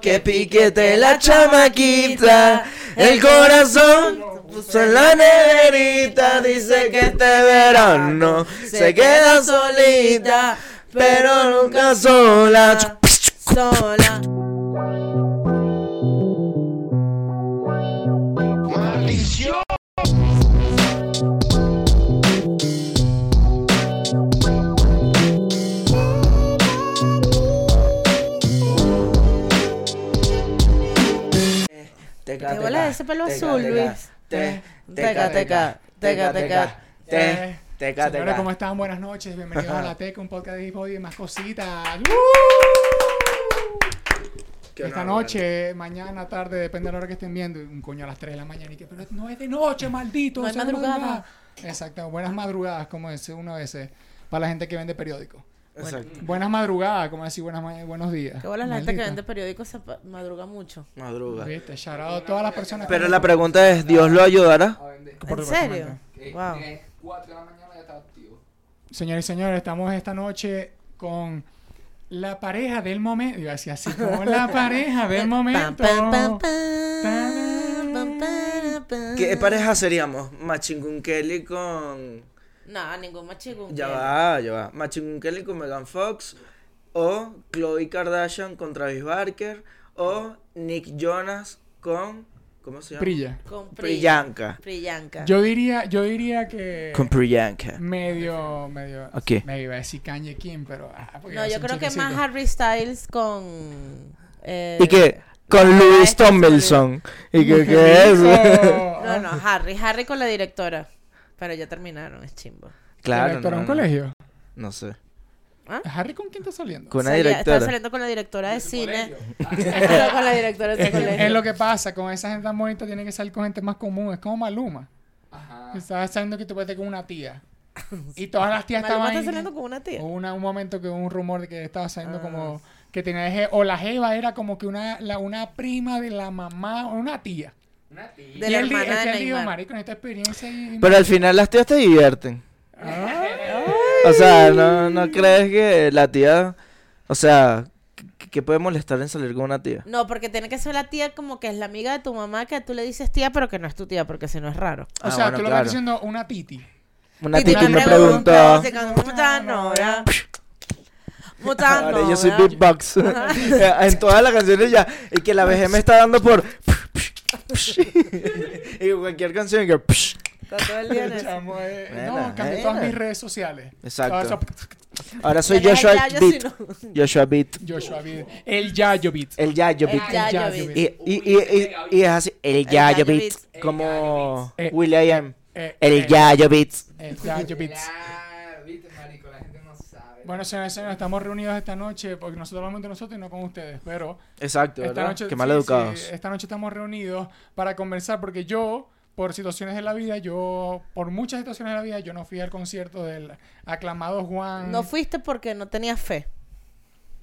que piquete la chamaquita. El corazón puso en la neverita. Dice que este verano se queda solita, pero nunca sola. Sola. Teca, ¿Qué bola es ese pelo teca, azul, teca, Luis? te- Teca, teca, teca, teca. te- teca, Señores, teca. ¿cómo están? Buenas noches. Bienvenidos a La Teca, un podcast de hip hop y más cositas. Esta noche, mañana, tarde, depende de la hora que estén viendo. Un coño a las 3 de la mañana. Y que, pero no es de noche, maldito. No es madrugada. Exacto. Buenas madrugadas, como dice uno a veces, para la gente que vende periódicos. Exacto. Buenas madrugadas, como decir buenas ma- buenos días. ¿Qué bola la gente que Maldita. vende periódicos se pa- madruga mucho? Madruga. Viste, shout out a todas las personas Pero que la pregunta es, ¿Dios lo ayudará? Por ¿En serio? Wow. 4 de la mañana ya está activo. Señores y señores, estamos esta noche con la pareja del momento. Iba a decir así, como la pareja del momento. pam, pam, pam, Tarán. pam, pam, pam. ¿Qué pareja seríamos? Machingun Kelly con... No, ningún machigún. Ya va, ya va. Machingun Kelly con Megan Fox. O Chloe Kardashian con Travis Barker. O Nick Jonas con... ¿Cómo se llama? Prilla. Con Pri- Priyanka. Priyanka. Yo diría, yo diría que Con Priyanka. medio, medio. Ok. Me iba a decir Kanye Kim, pero. ah, porque No, yo creo que más Harry Styles con. eh, ¿Y qué? Con Louis Tomlinson. ¿Y qué, ¿Qué es? No, no, Harry. Harry con la directora. Pero ya terminaron, es chimbo. Claro. ¿Directora de no, un no. colegio? No sé. ¿Harry con quién está saliendo? Con una Salía- Estaba directora. saliendo con la directora de cine. Estaba con la directora de Es, colegio. lo que pasa, con esa gente tan bonita tiene que salir con gente más común, es como Maluma. Ajá. Estaba saliendo que te puedes con una tía. Y todas las tías Maluma estaban está ahí. saliendo con una tía. Hubo una- un momento que hubo un rumor de que estaba saliendo Ah. como que tenía je- o la jeva era como que una la, una prima de la mamá o una tía. Una tía. De y la él, hermana de él dijo, Neymar. marico, en esta experiencia y Pero al final las tías te divierten. O sea, ¿no, no crees que la tía... O sea, ¿qué, qué puede molestar en salir con una tía? No, porque tiene que ser la tía como que es la amiga de tu mamá que tú le dices tía, pero que no es tu tía, porque si no es raro. o Ah, sea, bueno, tú lo claro. estás diciendo una titi. Una tía le me preguntó... si con- ¿Cómo estás, novia? ¿Cómo estás, Ahora yo soy beatbox. en todas las canciones ya. Y que la vejez me está dando por... y cualquier canción que... Con todo el día en eso. Chamo, eh, Buena, no, cambié todas buena. mis redes sociales. Exacto. Ahora so- Ahora soy el Joshua Yayo, Beat. si no- Joshua Beat. Joshua Beat. El Yayo Beat. El Yayo El Beat. Yayo Yayo Beat. Y, y, y, y, y es así, el Yayo Yayo Beat. Beat. Como Eh, Will.i.am. Eh, El eh, Yayo Beat. El Yayo Beat. Ya, viste, marico, la gente no sabe. Bueno, señores y señores, estamos reunidos esta noche porque nosotros hablamos entre nosotros y no con ustedes, pero Exacto, esta ¿verdad? noche, Qué mal sí, educados. sí, esta noche estamos reunidos para conversar porque yo, por situaciones de la vida, yo, por muchas situaciones de la vida, yo no fui al concierto del aclamado Juan. No fuiste porque no tenías fe.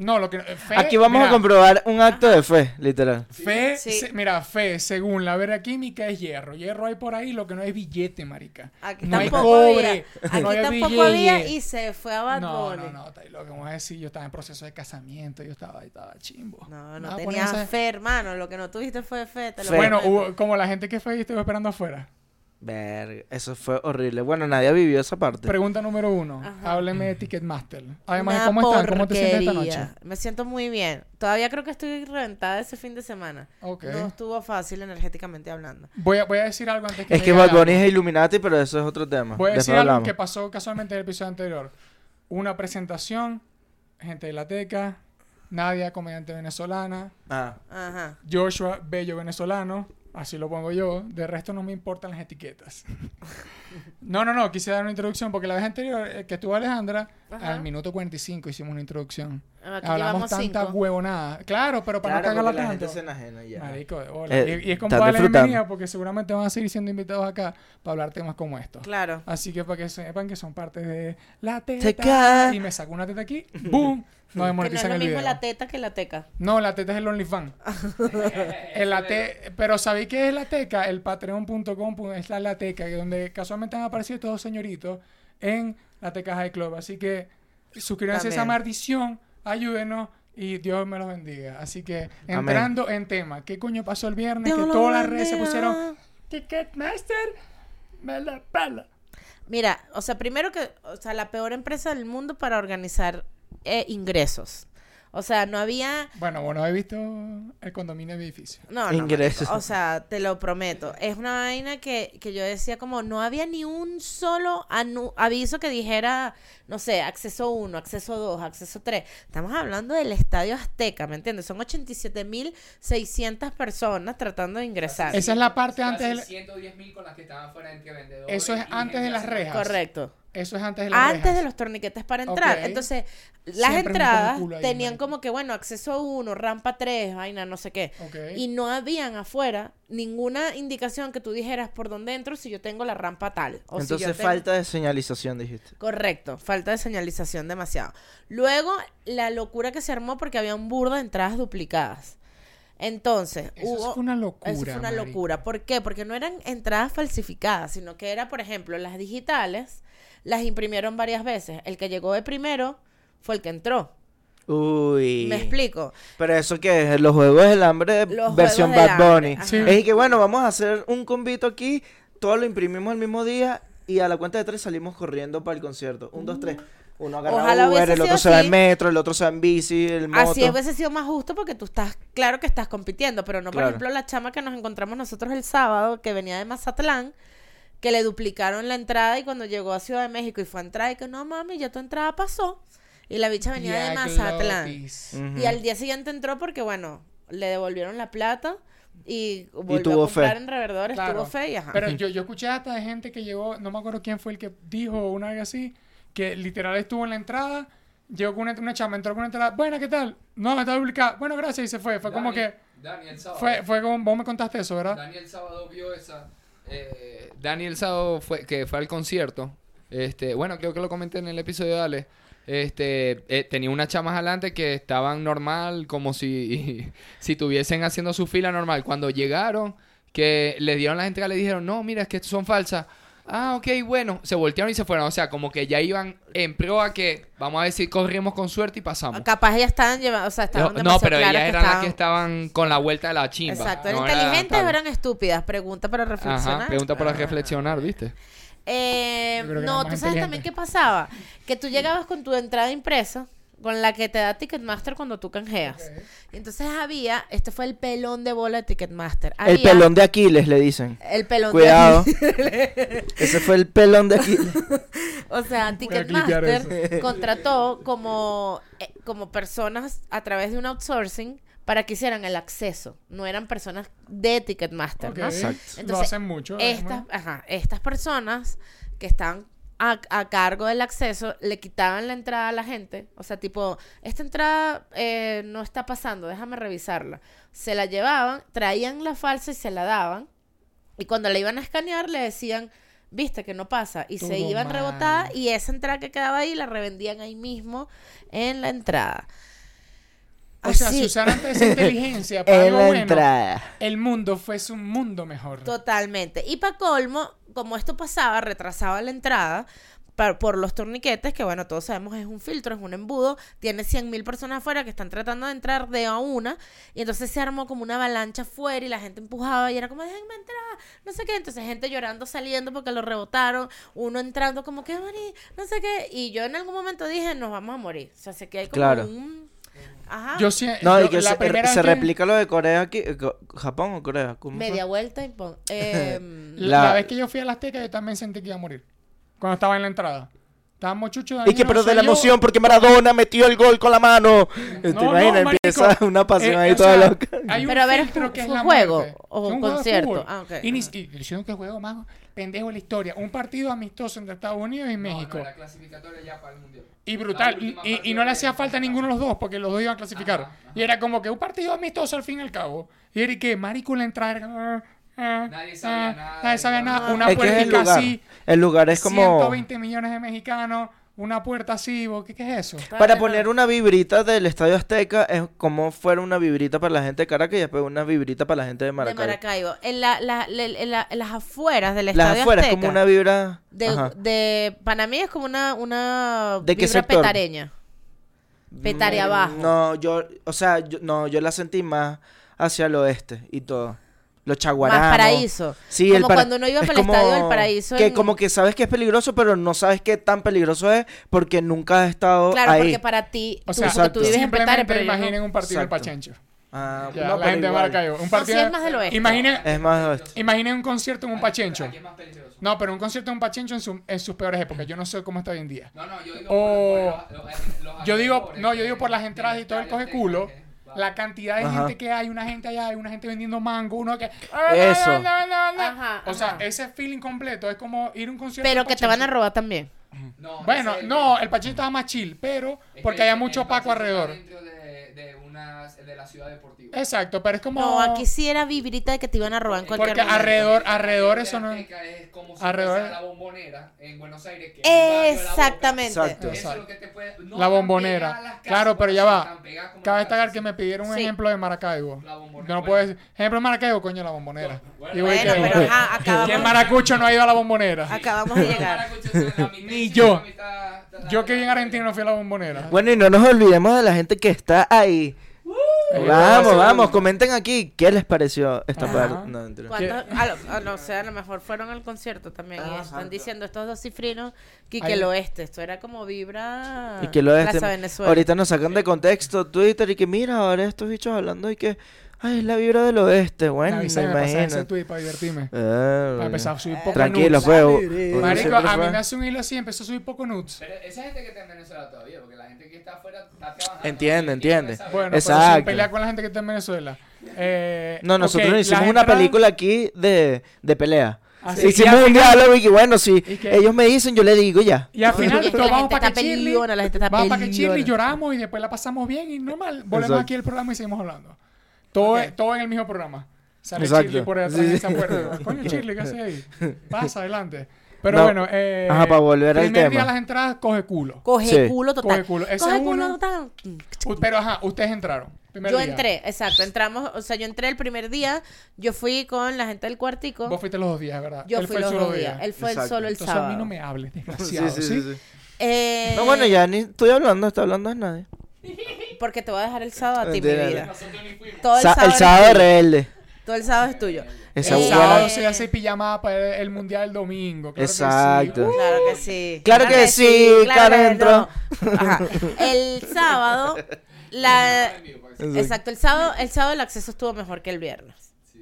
No, lo que fe, Aquí vamos mira, a comprobar un acto de fe, literal. Fe, Sí. se- mira, fe, según la vera química es hierro. Hierro hay por ahí, lo que no es billete, marica. Aquí no hay tampoco cobre, había. Aquí no hay tampoco billete. había y se fue a Bad No, no, no, está ahí lo que vamos a decir, yo estaba en proceso de casamiento, yo estaba ahí, estaba chimbo. No, no Nada, tenías fe, hermano. Lo que no tuviste fue fe. Te lo Fe. Bueno, hubo- como la gente que fue y estuvo esperando afuera. Verga, eso fue horrible. Bueno, nadie ha vivido esa parte. Pregunta número uno. Ajá. Hábleme de Ticketmaster. Además, Una ¿cómo están? ¿Cómo te sientes esta noche? Me siento muy bien. Todavía creo que estoy reventada ese fin de semana. No estuvo fácil energéticamente hablando. Voy a, voy a decir algo antes que Es que Bad Bunny es Illuminati, pero eso es otro tema. Voy a Después decir algo que pasó casualmente en el episodio anterior. Una presentación, gente de la Teca, Nadia, comediante venezolana, Ah, Ajá. Joshua, bello venezolano, así lo pongo yo. De resto no me importan las etiquetas. no, no, no, quise dar una introducción porque la vez anterior eh, que estuvo Alejandra, Ajá. al minuto 45 hicimos una introducción. Aquí Hablamos tanta cinco. huevonada. Claro, pero para claro, no porque cagarla la gente tanto. se enajena ya. Marico. Eh, y, y es como están darle disfrutando. bienvenida porque seguramente van a seguir siendo invitados acá para hablar temas como estos. Claro. Así que para que sepan que son parte de la teta. Teca. Y me saco una teta aquí, ¡boom! No Que no es lo el mismo video. la teta que la teca. No, la teta es el OnlyFans. el late... Pero ¿sabéis qué es la teca? El patreon.com pu- es la lateca, que donde casualmente han aparecido estos señoritos en la teca High Club. Así que suscríbanse a esa maldición, ayúdenos y Dios me los bendiga. Así que Amén. entrando en tema, ¿qué coño pasó el viernes? Dios que todas las redes se pusieron Ticketmaster, me la pela. Mira, o sea, primero que, o sea, la peor empresa del mundo para organizar eh, ingresos. O sea, no había... Bueno, bueno, he visto el condominio de edificio. No, no, Ingresos. O sea, te lo prometo. Es una vaina que, que yo decía como no había ni un solo anu- aviso que dijera, no sé, acceso 1, acceso 2, acceso 3. Estamos hablando del Estadio Azteca, ¿me entiendes? Son 87.600 personas tratando de ingresar. Esa es la parte antes del- 110 mil con las que estaban fuera entre vendedores. Eso es antes de las rejas. Correcto. Eso es antes de las Antes rejas. de los torniquetes para entrar. Entonces, las Siempre entradas ahí, tenían marico. como que, bueno, acceso 1, rampa 3, vaina, no sé qué. Y no habían afuera ninguna indicación que tú dijeras por dónde entro si yo tengo la rampa tal. O si yo Entonces tengo- falta de señalización, dijiste. Correcto, falta de señalización demasiado. Luego, la locura que se armó porque había un burda de entradas duplicadas. Entonces, Eso hubo... fue una locura. Eso fue una marico. locura. ¿Por qué? Porque no eran entradas falsificadas, sino que era, por ejemplo, las digitales, las imprimieron varias veces. El que llegó de primero fue el que entró. Uy. ¿Me explico? Pero eso que es los juegos del hambre Los versión del Bad Hambre, Bunny. ajá. Sí. Es que bueno, vamos a hacer un convito aquí, todo lo imprimimos el mismo día y a la cuenta de tres salimos corriendo para el concierto. Un, dos, tres. Uno agarra Ojalá Uber, el otro se va en metro, el otro se va en bici, el moto. Así hubiese sido más justo porque tú estás, claro que estás compitiendo, pero no, por Claro. ejemplo, la chama que nos encontramos nosotros el sábado, que venía de Mazatlán, que le duplicaron la entrada y cuando llegó a Ciudad de México y fue a entrar y que no mami, ya tu entrada pasó. Y la bicha venía de Mazatlán. Y al día siguiente entró porque, bueno, le devolvieron la plata y volvió tuvo a comprar fe. en revendedores, Claro. tuvo fe y ajá. Pero yo, yo escuché hasta de gente que llegó, no me acuerdo quién fue el que dijo una vez así, que literal estuvo en la entrada, llegó con una, una chama, entró con una entrada, buena, ¿qué tal? No, está duplicada, bueno, gracias, y se fue. Fue como que, Dani- Dani el sábado. fue, fue como, vos me contaste eso, ¿verdad? Dani el sábado vio esa. Eh, Dani el fue, que fue al concierto. Este, bueno, creo que lo comenté en el episodio de Ale. Este, eh, tenía unas chamas adelante que estaban normal, como si, si estuviesen haciendo su fila normal. Cuando llegaron, que les dieron las entradas, le dijeron, no, mira, es que son falsas. Ah, ok, bueno. Se voltearon y se fueron. O sea, como que ya iban en pro a que, vamos a decir, corrimos con suerte y pasamos. Capaz ya estaban llevando, o sea, estaban No, demasiado pero ellas que eran las estaban- que estaban con la vuelta de la chimba. Exacto, ¿eran No era inteligentes tal. o eran estúpidas? Pregunta para reflexionar. Ajá, pregunta para Ah. reflexionar, ¿viste? Eh, no, tú sabes también qué pasaba. Que tú llegabas con tu entrada impresa, con la que te da Ticketmaster cuando tú canjeas. Y entonces había, este fue el pelón de bola de Ticketmaster. El pelón de Aquiles, le dicen. El pelón Cuidado. de Ese fue el pelón de Aquiles. O sea, Ticketmaster contrató como, eh, como personas a través de un outsourcing para que hicieran el acceso. No eran personas de Ticketmaster. Exacto. Lo Entonces, hacen mucho. Estas, ajá, estas personas que están a, a cargo del acceso le quitaban la entrada a la gente. O sea, tipo, esta entrada eh, no está pasando, déjame revisarla. Se la llevaban, traían la falsa y se la daban. Y cuando la iban a escanear le decían, viste que no pasa. Y se iban mal. rebotada y esa entrada que quedaba ahí la revendían ahí mismo en la entrada. O sea, si usaran toda esa inteligencia para en algo la bueno, entrada. el mundo fuese un mundo mejor. Totalmente. Y para colmo, como esto pasaba, retrasaba la entrada por los torniquetes, que bueno, todos sabemos es un filtro, es un embudo, tiene 100.000 personas afuera que están tratando de entrar de a una, y entonces se armó como una avalancha afuera y la gente empujaba y era como, déjenme entrar, no sé qué, entonces gente llorando saliendo porque lo rebotaron, uno entrando como que, no sé qué, y yo en algún momento dije, nos vamos a morir, o sea, sé que hay como Claro. un... Ajá. Yo sí, No, yo- y que la se, primera se vez que- replica lo de Corea aquí. eh, Co- ¿Japón o Corea? ¿Cómo fue? Media vuelta y pon... em, La, La- vez que yo fui a la Azteca, yo también sentí que iba a morir. Cuando estaba en la entrada. Estábamos chuchos. Y que pero de la emoción porque Maradona metió el gol con la mano. ¿Te No, no, imaginas? marico. Empieza una pasión Eh, ahí o toda sea, loca. Hay un Pero a ver, filtro ¿fue- que es fue la juego muerte. o Fue un juego de concierto? fútbol. Ah, ok. Y, ni, y que juego más pendejo de la historia. Un partido amistoso entre Estados Unidos y México. No, no, era clasificatoria ya para el mundial. Y brutal. Y, y- no le hacía falta a ninguno de los dos porque los dos iban a clasificar. Ajá, ajá. Y era como que un partido amistoso al fin y al cabo. Y era que marico la entrada. era, ah, ah, Nadie sabía ah, nada, Nadie sabía nada. nada. Una lugar. así. El lugar es como... 120 millones de mexicanos. Una puerta así. ¿Qué, qué es eso? Para poner una vibrita del Estadio Azteca es como fuera una vibrita para la gente de Caracas y después una vibrita para la gente de de Maracaibo. Maracaibo. En, la, la- en la- en las afueras del Las estadio afueras es Azteca, como una vibra... de, de Panamí es como una, una ¿De qué vibra sector? petareña. Petaria abajo. No, yo, o sea, yo, no, yo la sentí más hacia el oeste y todo. Los chaguaramos. Más paraíso. Sí, Como el para- cuando uno iba es para el como estadio del paraíso. Que en- como que sabes que es peligroso, pero no sabes qué tan peligroso es porque nunca has estado Claro, ahí. porque para ti, O tú, sea, tú vives en Petare, pero yo no. imaginen un partido Exacto. de Pachencho. Ah, Ya, no, la gente de igual. Maracaibo. Un No, partido sí es más del oeste. Imaginen, Es más oeste. imaginen un concierto en un Pachencho. Más peligroso. No, pero un concierto en un Pachencho en, su- en sus peores épocas. Yo no sé cómo está hoy en día. No, no, yo digo O- por, por los- los- los Yo digo, no, yo digo por las entradas y todo el coge culo. que- La cantidad de Ajá. gente que hay, una gente allá, hay una gente vendiendo mango, uno que... Eso. Ajá, O sea, ese feeling completo es como ir a un concierto. Pero que te van a robar también. No, Bueno, el no, el Pachencho estaba más chill, pero Es que porque había mucho el paco alrededor. dentro de, de, unas- de la ciudad deportiva. Exacto, pero es como... No, aquí sí era vibrita de que te iban a robar en cualquier Porque momento. alrededor, alrededor de eso no... Es como si Alrededor- la bombonera en Buenos Aires. Que de la. Exactamente. Exacto. Eso es lo que te puede- no La bombonera. las casas, Claro, pero ya va. Cabe destacar que me pidieron un Sí. ejemplo de Maracaibo. La bombonera. Yo no puedo decir, ejemplo de Maracaibo, coño, la bombonera. Bueno, Y Bueno, que- pero ajá, acabamos, ¿Quién maracucho no ha ido a la bombonera? acabamos de llegar. Ni yo. Yo que vi en Argentina no fui a la bombonera. Bueno, y no nos olvidemos de la gente que está ahí. Eh, Vamos, vamos, comenten aquí qué les pareció esta Ajá. parte. No, mentira. ¿Cuántos? A lo, a lo- o sea, a lo mejor fueron al concierto también. y Ah, están diciendo estos dos cifrinos que, el oeste. Esto era como vibra. Y que lo este, Plaza Venezuela. ahorita nos sacan de contexto Twitter y que mira, ahora estos bichos hablando y que ay, es la vibra del oeste. Bueno, me pasar ese imagino. tweet para divertirme. Ah, Para empezar a subir poco Tranquilo, nudes. fue. Uno Marico, a mí me hace un hilo así, empezó a subir poco nudes. Pero esa gente que está en Venezuela todavía, porque la gente que está afuera está trabajando. Entiende, entiende. Bueno, pero sin Exacto. pelear con la gente que está en Venezuela. Eh, No, nosotros ok, no hicimos una entradas- película aquí de, de pelea. Así que Hicimos un final- diálogo y que bueno, si ellos me dicen, yo le digo ya. Y al final es que vamos para que está vamos para que Chirli, peliona. lloramos y después la pasamos bien y normal. Volvemos Exacto. aquí al programa y seguimos hablando. Todo, Ok. es- todo en el mismo programa. Sale Exacto. Chirli por detrás Sí, de esa puerta. Coño, Chirli, ¿qué haces ahí? Pasa, adelante. Pero No. bueno, eh, Ajá, para volver al primer día tema. las entradas coge culo. Coge Sí. culo total. Coge culo. Ese Coge es culo uno. total. Pero ajá, ustedes entraron. Primer Yo día. entré, exacto. Entramos, o sea, yo entré el primer día. Yo fui con la gente del cuartico. Vos fuiste los dos días, ¿verdad? Yo Él fui fue el los solo dos día. días. Él fue el solo el Entonces sábado. a mí no me hables, Sí, desgraciado. sí, ¿sí? sí, sí. Eh, No, bueno, ya ni estoy hablando, está hablando es nadie. Porque te voy a dejar el sábado a ti, mi vida. Todo el Sa- sábado, el es sábado tuyo. rebelde. Todo el sábado es tuyo. Esa El sábado se hace pijamada para el mundial el domingo. Claro que sí. Exacto. Uh, Claro que sí. Claro que sí, claro que no. Ajá. El sábado, la... Exacto, el sábado, el sábado el acceso estuvo mejor que el viernes.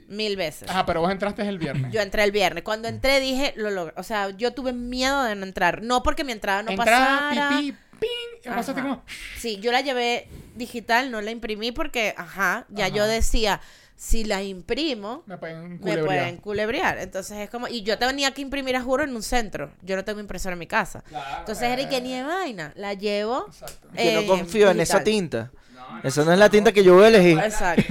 Mil veces. Ajá, pero vos entraste el viernes. Yo entré el viernes. Cuando entré dije, lo logré. O sea, yo tuve miedo de no entrar. No porque mi entrada no Entrada, pasara. pipí, ping. Y pasaste como... Sí, yo la llevé digital, no la imprimí porque, ajá, ya Ajá. yo decía, si la imprimo, Me pueden me culebrear. pueden culebrear. Entonces es como, y yo tenía que imprimir a juro en un centro. Yo no tengo impresora en mi casa. Entonces era y que ni de vaina. La llevo. Exacto. Que no eh, confío en esa tinta. Esa no es la tinta que yo voy a elegir. Exacto.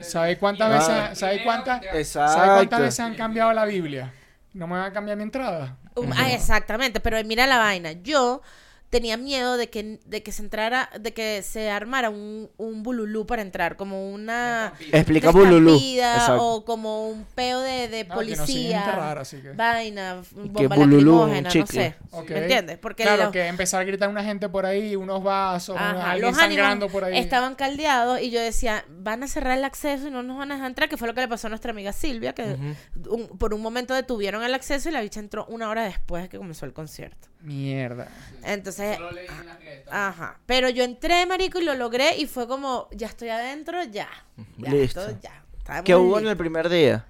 ¿Sabes cuántas Ah. veces, ¿sabes cuántas, Exacto. ¿sabes cuántas veces han cambiado la Biblia? No me van a cambiar mi entrada. Um, ah, exactamente, pero mira la vaina. Yo tenía miedo de que, de que se entrara, de que se armara un, un bululú para entrar, como una Explica Bululú. Exacto. o como un peo de, de No, que no soy policía, así que- vaina, que bomba Bululú, un lacrimógena, no sé. Ok. ¿Me entiendes? Porque claro, los- que empezar a gritar una gente por ahí, unos vasos, Ajá, alguien los sangrando por ahí. estaban caldeados y yo decía, van a cerrar el acceso y no nos van a dejar entrar, que fue lo que le pasó a nuestra amiga Silvia, que un- por un momento detuvieron el acceso y la bicha entró una hora después de que comenzó el concierto. Mierda. Entonces, ajá, pero yo entré, marico, y lo logré y fue como, ya estoy adentro, ya. ya Listo. esto ya. ¿Qué hubo en el primer día?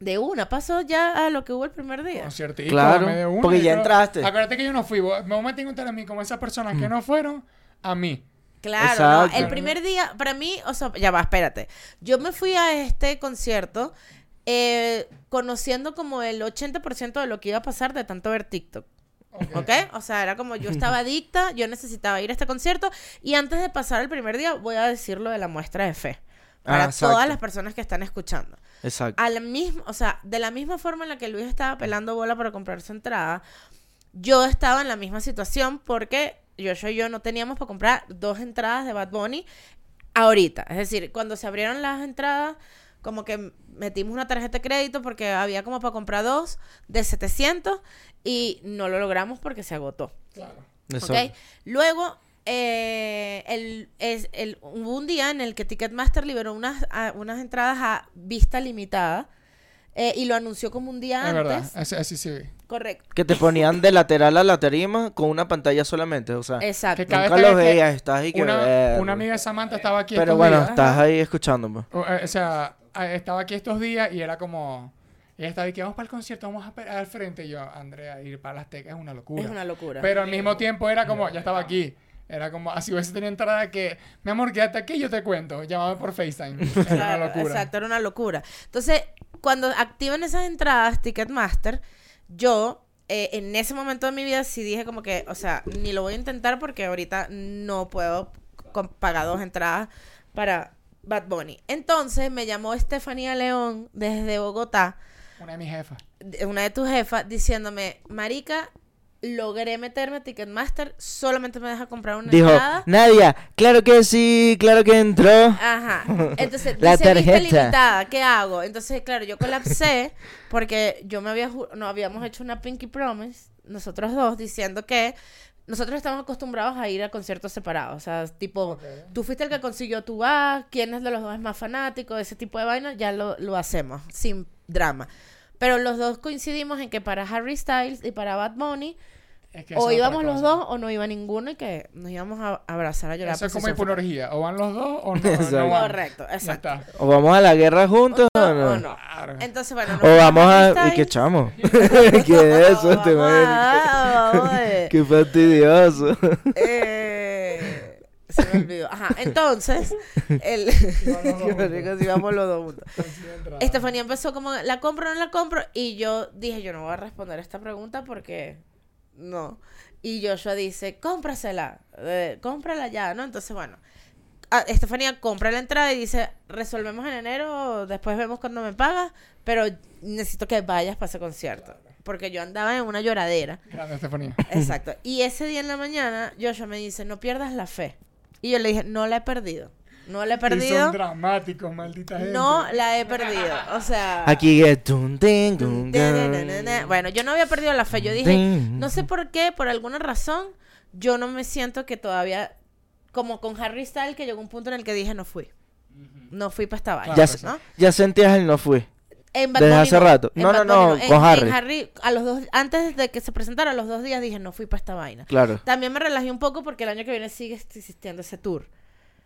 De una, pasó ya a lo que hubo el primer día. Conciertico, Claro, dame de una, porque ya entraste. Acuérdate que yo no fui. vos- Me metí en a mí como esas personas que no fueron, a mí. Claro, no, el primer día, para mí, o sea, ya va, espérate. Yo me fui a este concierto eh, conociendo como el 80% de lo que iba a pasar de tanto ver TikTok. ¿Ok? O sea, era como yo estaba adicta, yo necesitaba ir a este concierto y antes de pasar el primer día voy a decir lo de la muestra de fe. Para Ah, exacto. todas las personas que están escuchando. Exacto. A la misma, o sea, de la misma forma en la que Luis estaba pelando bola para comprar su entrada, yo estaba en la misma situación porque yo y yo no teníamos para comprar dos entradas de Bad Bunny ahorita. Es decir, cuando se abrieron las entradas, como que metimos una tarjeta de crédito porque había como para comprar dos de 700 y no lo logramos porque se agotó. Claro. Luego, eh, el, es, el, hubo un día en el que Ticketmaster liberó unas, a- unas entradas a vista limitada eh, y lo anunció como un día Es verdad, antes. así, así sí vi. Correcto. Que te ponían de lateral a la tarima con una pantalla solamente, o sea, Exacto. Que cada nunca los veías, estás ahí que Una, una amiga de Samantha estaba aquí Pero bueno, estás ahí escuchando, pues. O, eh, o sea, estaba aquí estos días y era como... Ella estaba aquí, vamos para el concierto, vamos a pe- al frente. Y yo, Andrea, ir para las tecas es una locura. Es una locura. Pero al mismo tiempo era como, ya estaba aquí. Era como, así hubiese tenido entrada que, mi amor, quédate aquí, yo te cuento. Llámame por FaceTime. Era una locura. Exacto, era una locura. Entonces, cuando activan esas entradas Ticketmaster, yo eh, en ese momento de mi vida sí dije como que, o sea, ni lo voy a intentar porque ahorita no puedo pagar dos entradas para Bad Bunny. Entonces me llamó Estefanía León desde Bogotá, Una de mis jefas. una de tus jefas, diciéndome, Marica, logré meterme a Ticketmaster, solamente me deja comprar una Dijo, entrada. Nadia, claro que sí, claro que entró. Ajá. Entonces, La dice tarjeta. limitada, ¿qué hago? Entonces, claro, yo colapsé porque yo me había no habíamos hecho una Pinky Promise, nosotros dos, diciendo que nosotros estamos acostumbrados a ir a conciertos separados. O sea, tipo, tú fuiste el que consiguió tu vas, quién es de los dos es más fanático, ese tipo de vaina, ya lo, lo hacemos, sin drama. Pero los dos coincidimos en que para Harry Styles y para Bad Bunny, Es que eso o íbamos los dos o no iba ninguno y que nos íbamos a abrazar a llorar. Eso es como hiponorgía. O van los dos o no, Exacto. no van. Correcto, Ya exacto. está. O vamos a la guerra juntos o O no. no. Entonces, bueno, O vamos a... ¿Y qué chamo? ¿Qué es eso? Te a- Qué fastidioso. Eh, se me olvidó. Ajá, entonces, el... Si vamos los dos juntos. Estefanía empezó como, ¿la compro o no la compro? Y yo dije, yo no voy a responder esta pregunta porque no. Y Joshua dice, cómprasela, eh, cómprala ya, ¿no? Entonces, bueno, Estefanía compra la entrada y dice, resolvemos en enero, después vemos cuando me pagas, pero necesito que vayas para ese concierto. Porque yo andaba en una lloradera. Grande, Estefanía. Exacto. Y ese día en la mañana, Joshua me dice, no pierdas la fe. Y yo le dije, no la he perdido. No la he Y son perdido. dramáticos, maldita gente. No la he perdido. O sea... Aquí es... Bueno, yo no había perdido la fe. Yo dije, no sé por qué, por alguna razón, yo no me siento que todavía, como con Harry Styles, que llegó un punto en el que dije, no fui. No fui para esta vaina, Ya, ya sentías el no fui. En Desde Bunny hace rato. No, no, no, con En- en Harry. a los dos, antes de que se presentara, a los dos días dije, no fui para esta vaina. Claro. También me relajé un poco porque el año que viene sigue existiendo ese tour.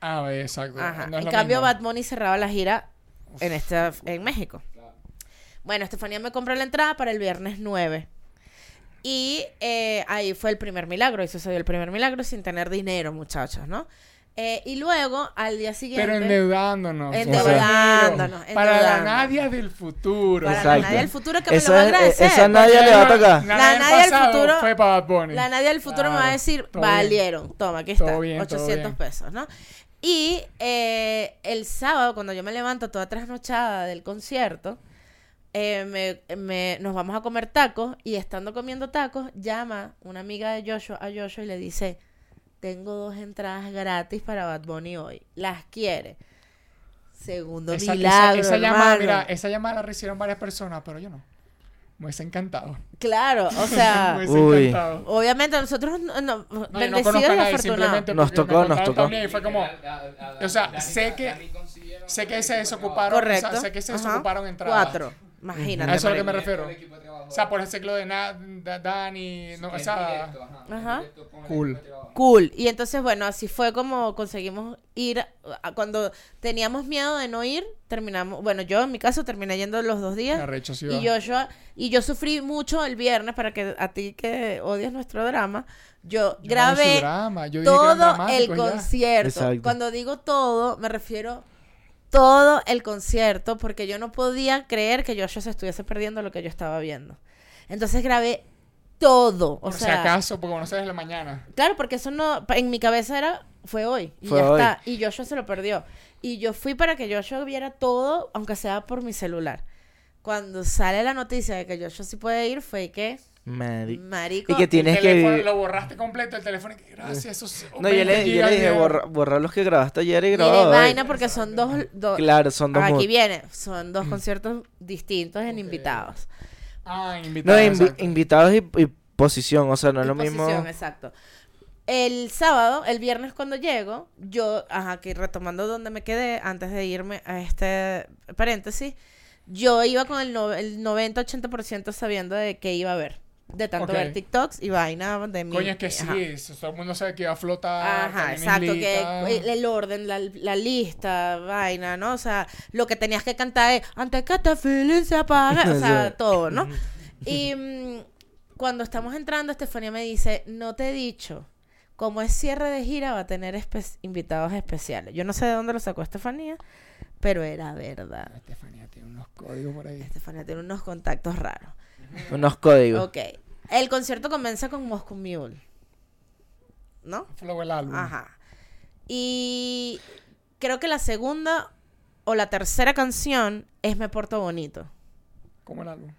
Ah, exacto. Ajá. No en cambio, mismo. Bad Bunny cerraba la gira en, esta, en México. Bueno, Estefanía me compró la entrada para el viernes 9. Y eh, ahí fue el primer milagro. Y sucedió el primer milagro sin tener dinero, muchachos, ¿no? Eh, y luego, al día siguiente... Pero endeudándonos. Endeudándonos, Para la endeudándonos. Nadia del futuro. Para Exacto. la Nadia del futuro que me lo va a agradecer. esa Nadia porque le va a tocar. La, La del Nadia del futuro- fue para Bad Bunny. La Nadia del futuro me va a decir, bien. valieron. Toma, aquí está. bien, todo 800 bien. pesos, ¿no? Y eh, el sábado, cuando yo me levanto toda trasnochada del concierto, eh, me- me- nos vamos a comer tacos y estando comiendo tacos, llama una amiga de Joshua a Joshua y le dice, tengo dos entradas gratis para Bad Bunny hoy. ¿Las quiere? Segundo Esa, milagro, esa llamada, mira, esa llamada la recibieron varias personas, pero yo no. Me hubiese encantado. Claro, o sea... hubiese Uy. encantado. Obviamente nosotros no, no- bendecidos y afortunados. Nos tocó, nos tocó. y fue como... O sea, sé que, sé que se desocuparon, Correcto. o sea, sé que se Ajá. desocuparon entradas. Cuatro. Imagínate. A eso es a lo que me refiero. O sea, por ese ciclo de Na- Da- Dani, no, o sea, Ajá. cool. Cool. Y entonces, bueno, así fue como conseguimos ir. a- a- cuando teníamos miedo de no ir, terminamos. Bueno, yo en mi caso terminé yendo los dos días. Arrecho, sí y va. Joshua, y yo sufrí mucho el viernes para que a ti que odias nuestro drama, yo, Yo grabé yo todo el concierto. Exacto. Cuando digo todo, me refiero todo el concierto porque yo no podía creer que Joshua se estuviese perdiendo lo que yo estaba viendo. Entonces grabé todo, o Por si sea, acaso, porque no sabes la mañana. claro, porque eso no en mi cabeza era fue hoy y Fue ya hoy. está y Joshua se lo perdió. Y yo fui para que Joshua viera todo, aunque sea por mi celular. Cuando sale la noticia de que Joshua sí puede ir, fue que Mari- marico Y que tienes el teléfono, que... lo borraste completo el teléfono. y que, Gracias, esos No, yo 20 le, yo le dije, borra, borra los que grabaste ayer y grabado hoy. vaina porque son dos, dos Claro, son dos aquí viene, son dos conciertos distintos en invitados. Ah, No, invitado. invi- exacto. invitados y, y posición, o sea, no es Y lo mismo. posición, exacto. El sábado, el viernes cuando llego, yo, ajá, que retomando donde me quedé antes de irme a este paréntesis, yo iba con el, no- el 90-80% sabiendo de qué iba a ver. De tanto ver TikToks y vaina de mi... Coño, es que sí, ajá. eso, todo el mundo sabe que va a flotar. Ajá, exacto, que el, el orden, la, la lista, vaina, ¿no? O sea, lo que tenías que cantar es antes que este feeling se apague, o sea, todo, ¿no? Y mm, cuando estamos entrando, Estefanía me dice, no te he dicho, como es cierre de gira, va a tener espe- invitados especiales. Yo no sé de dónde lo sacó Estefanía, pero era verdad. Estefanía tiene unos códigos por ahí. Estefanía tiene unos contactos raros. Unos códigos. Ok. El concierto comienza con Moscow Mule. ¿No? Flow el álbum. Ajá. Y creo que la segunda o la tercera canción es Me Porto Bonito. Como el álbum.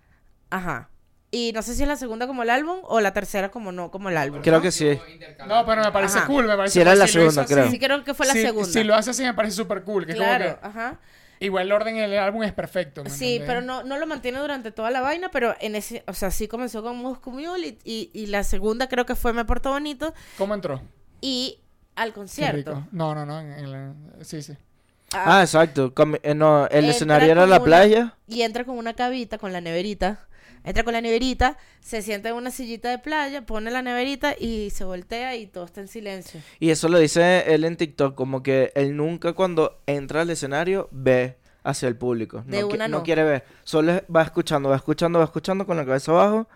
Ajá. Y no sé si es la segunda como el álbum o la tercera como no como el álbum. Creo que sí. No, pero me parece Ajá. cool, me parece Sí, era cool. la Si segunda, creo. Sí, creo que fue la si- segunda. Si lo hace así me parece súper cool. Que es claro, como que ajá. Igual el orden en el álbum es perfecto. ¿me Sí, entendés? pero no, no lo mantiene durante toda la vaina, pero en ese, o sea, sí comenzó con Moscow Mule y, y, y la segunda creo que fue Me Porto Bonito ¿Cómo entró? y al concierto. No, no, no. en- en la- Sí, sí. Ah, exacto. Com- eh, no, el escenario era la una- playa. y entra con una cabita, con la neverita. Entra con la neverita, se sienta en una sillita de playa, pone la neverita y se voltea y todo está en silencio. Y eso lo dice él en TikTok, como que él nunca cuando entra al escenario ve hacia el público. De no, qui- una no no. quiere ver. Solo va escuchando, va escuchando, va escuchando con la cabeza abajo.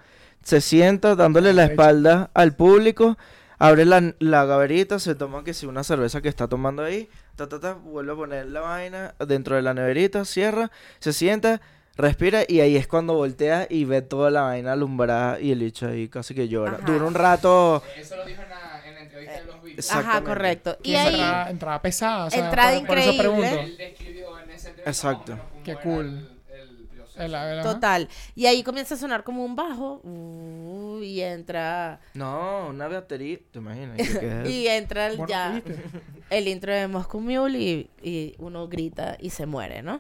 Se sienta dándole la espalda al público. Abre la, la gaverita, se toma que si una cerveza que está tomando ahí. Ta, ta, ta, vuelve a poner la vaina dentro de la neverita, cierra, se sienta, respira y ahí es cuando voltea y ve toda la vaina alumbrada y el bicho ahí casi que llora. Ajá. Dura un rato. Eso lo dijo en la, en la entrevista de los Beatles. Ajá, correcto. Y Y ahí, entrada, entrada pesada. O sea, Entrada por, por eso increíble. pregunto. Él describió en entrevista Exacto. Qué cool. el- el. El- total. Y ahí comienza a sonar como un bajo uh, y entra No, una batería, ¿te imaginas? Y entra el, Bueno, ya ¿viste? el intro de Moscow Mule y, y uno grita y se muere, ¿no?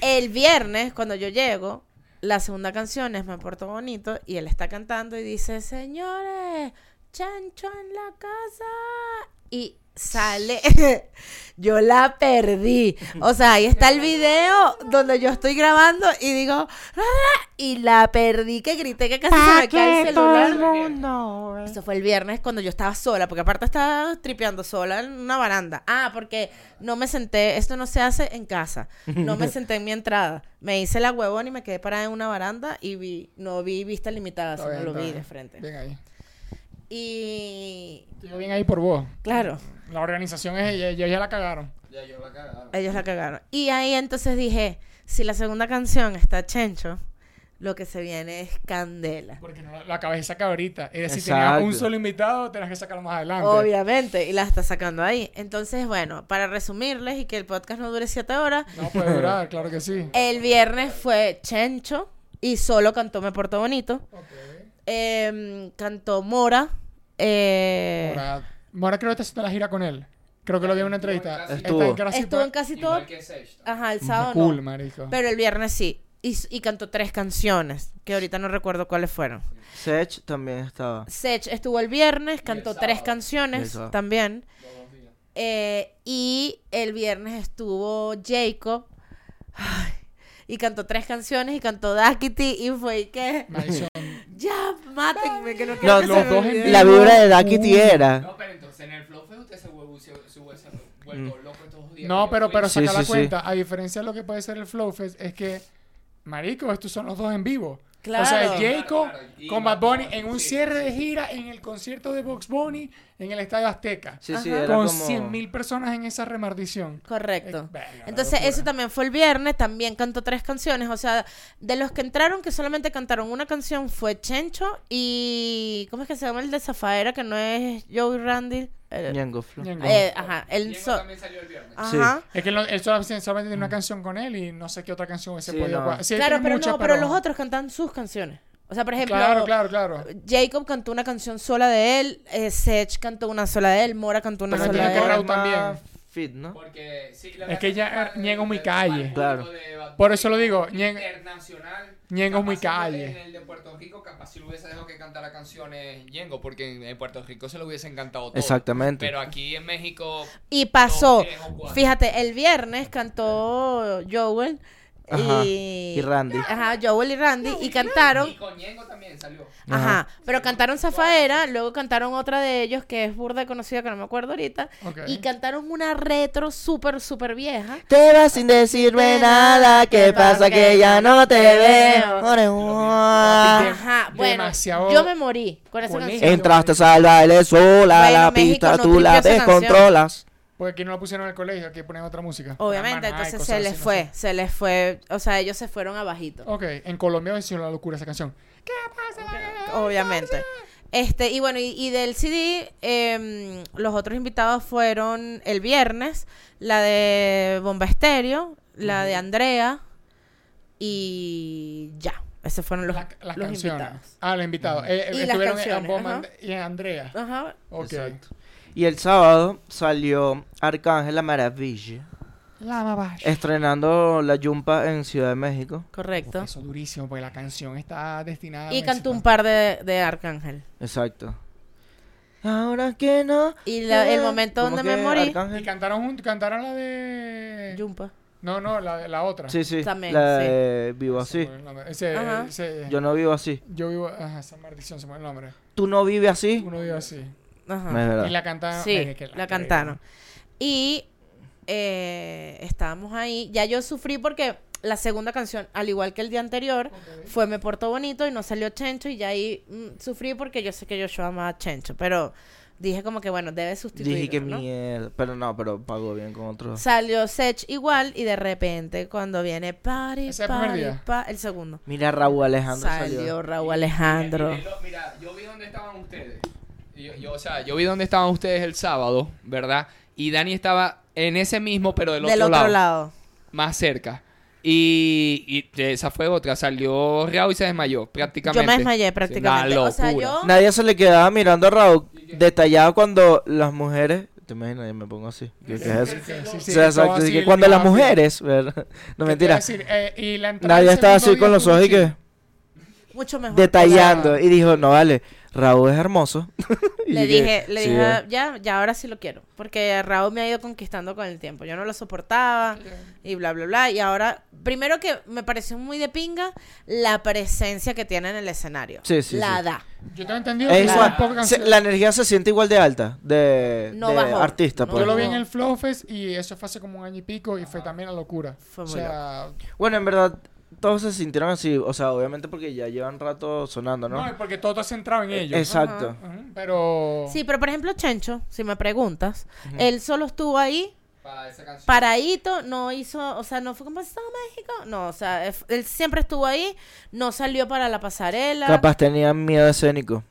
El viernes, cuando yo llego, la segunda canción es Me Porto Bonito y él está cantando y dice, señores, chancho en la casa. Y sale, yo la perdí. O sea, ahí está el video donde yo estoy grabando y digo, "Ah", y la perdí, que grité que casi se me cae el celular. Eso fue el viernes cuando yo estaba sola, porque aparte estaba tripeando sola en una baranda. Ah, porque no me senté, esto no se hace en casa. No me senté en mi entrada. Me hice la huevón y me quedé parada en una baranda y vi, no vi vista limitada, bien, lo vi de frente. Bien ahí. Y Estuvo bien ahí por vos. claro, La organización es ella, ellos ya la cagaron. Ya yo la cagaba. ellos la cagaron. Y ahí entonces dije, si la segunda canción está Chencho, lo que se viene es Candela. Porque no la, la acabas de sacar ahorita. Es decir, si tenías un solo invitado, tenés que sacarlo más adelante. Obviamente, y la está sacando ahí. Entonces, bueno, para resumirles y que el podcast no dure siete horas, No puede durar, claro que sí. El viernes fue Chencho y solo cantó Me Porto Bonito. Em, cantó Mora. eh, Mora, Mora creo que está haciendo la gira con él. Creo que lo vi en una entrevista. Estuvo. En casi- estuvo en casi todo. Ajá, el sábado cool, no. marico. Pero el viernes sí. Y, y cantó tres canciones, que ahorita no recuerdo cuáles fueron. Sech también estaba. Sech estuvo el viernes, cantó tres canciones también. Todos los días. Eh, y el viernes estuvo Jacob. Ay, y cantó tres canciones y cantó Dakity y fue que mátenme que no quiero No, que los se me dos olvide". La vibra de Dakity era. No, pero entonces en el Flow Fest usted se vuelve, se, vuelto loco estos dos días. No, pero, pero Sí, saca la sí, sí. cuenta. A diferencia de lo que puede ser el Flow Fest, es que, marico, estos son los dos en vivo. Claro. O sea, Jacob claro. Con Bad Bunny en un sí, cierre sí, de gira en el concierto de Box Bunny en el Estadio Azteca. Sí, sí, era Con como... 100.000 personas en esa remardición. Correcto. Eh, Entonces, eso también fue el viernes, también cantó tres canciones. O sea, de los que entraron, que solamente cantaron una canción, fue Chencho y. ¿Cómo es que se llama el de Zafaera? Que no es Joey Randy. Eh, Ñengo Flow. Ñengo. eh, ajá, Ñengo so- también salió el viernes. Ajá. Es que él, él solamente, solamente tiene una canción con él y no sé qué otra canción hubiese Sí, podido. no. sí, Claro, pero muchas, no, pero los otros cantan sus canciones. O sea, por ejemplo, Claro, claro, claro. Jacob cantó una canción sola de él, eh, Sech cantó una sola de él, Mora cantó una Pero sola de él. Raúl también. Fit, ¿no? Porque sí, la Es que ya del- mi calle. Claro. Por eso lo digo, Internacional. Ñengo es muy si En calle. el de Puerto Rico, capaz si lo hubiese dejado que cantara canciones Ñengo, porque en, Puerto Rico se lo hubiese encantado todo. Exactamente. Pero aquí en México. Y pasó. Fíjate, el viernes cantó Joel Ajá, y, y Randy. Ajá, Joel y Randy y cantaron. Y con Ñengo también salió. Ajá, pero cantaron Zafaera, luego cantaron otra de ellos que es burda conocida que no me acuerdo ahorita. Y cantaron una retro súper, súper vieja. Te vas sin decirme nada, ¿qué pasa que ya no te veo? Ajá, bueno, demasiado yo me morí con esa canción. Entraste al baile sola, Bueno, la México pista no tú la canción. Porque aquí no la pusieron en el colegio, aquí ponen otra música. Obviamente, entonces se les así, no fue, sé. se les fue, o sea, ellos se fueron abajito. Ok, en Colombia hizo la locura esa canción. Obviamente. Este, y bueno, y, y del CD, em, los otros invitados fueron el viernes, la de Bomba Estéreo, la de Andrea y ya. Esos fueron los, La- las los canciones. invitados. Ah, los invitados. Eh, Y las estuvieron en canciones, Bomba ajá. And- y en Andrea. Ajá. Ok. Exacto. Y el sábado salió Arcángel La Maravilla, La mamá. estrenando La Yumpa en Ciudad de México. Correcto. Eso durísimo, porque la canción está destinada a Y cantó un par de, de Arcángel. Exacto. Ahora que no. Y la- el momento ¿cómo donde me morí. Y Arcángel? cantaron juntos, cantaron la de... Yumpa. No, no, la, de- la otra. Sí, sí. También, la sí. de Vivo Se me así. fue el nombre. Ese, Ajá. ese- Yo no vivo así. yo vivo... Ajá, esa maldición, se me fue el nombre. ¿Tú no vives así? Uno vive así. Ajá. No es verdad. Y la cantaron... Sí, que la cantaron. Y eh, estábamos ahí. Ya yo sufrí porque la segunda canción, al igual que el día anterior, fue Me Porto Bonito y no salió Chencho. Y ya ahí mm, sufrí porque yo sé que yo amaba a Chencho. Pero dije como que bueno, debe sustituirlo, Dije que ¿no? mierda. Pero no, pero pagó bien con otro. Salió Sech igual y de repente cuando viene Party, ¿Ese es el pa- segundo. Mira, Raúl Alejandro Salió, salió. Raúl Alejandro. Y- y lo- mira, yo vi dónde estaban ustedes. Yo, yo, o sea, yo vi dónde estaban ustedes el sábado, ¿verdad? Y Dani estaba en ese mismo, pero del, Del otro, otro lado, lado. más cerca. Y, y esa fue otra. Salió Real y se desmayó, prácticamente. Yo me desmayé Sí, prácticamente. O sea, yo... Nadie se le quedaba mirando a Raúl detallado cuando las mujeres. ¿Te imaginas? Yo me pongo así. ¿Qué, qué es eso? Sí, sí, O sea, exacto. así que cuando las mujeres. ¿verdad? No, ¿Qué mentira. decir? Eh, y la entrada Nadie estaba así con los ojos y que. Mucho mejor. Detallando. O sea- Y dijo, no vale. Raúl es hermoso. Le que, dije, le sí, dije, eh. ya, ya ahora sí lo quiero. Porque Raúl me ha ido conquistando con el tiempo. Yo no lo soportaba y bla, bla, bla. Y ahora, primero que me pareció muy de pinga la presencia que tiene en el escenario. Sí, sí, La sí. da. Yo tengo entendido Es igual, se- la energía se siente igual de alta de, No de bajó, artista. no pues. Yo lo vi en el Flow Fest y eso fue hace como un año y pico y fue también la locura. Fue o muy sea, Bueno, en verdad, todos se sintieron así. O sea, obviamente porque ya llevan rato sonando, ¿no? no, es porque todo está centrado en ellos. Exacto. Pero Sí, pero por ejemplo, Chencho, si me preguntas, él solo estuvo ahí Para esa canción. paradito, no hizo, o sea, no fue como Estado México, no, o sea, él siempre estuvo ahí, no salió para la pasarela. Capaz tenían miedo escénico.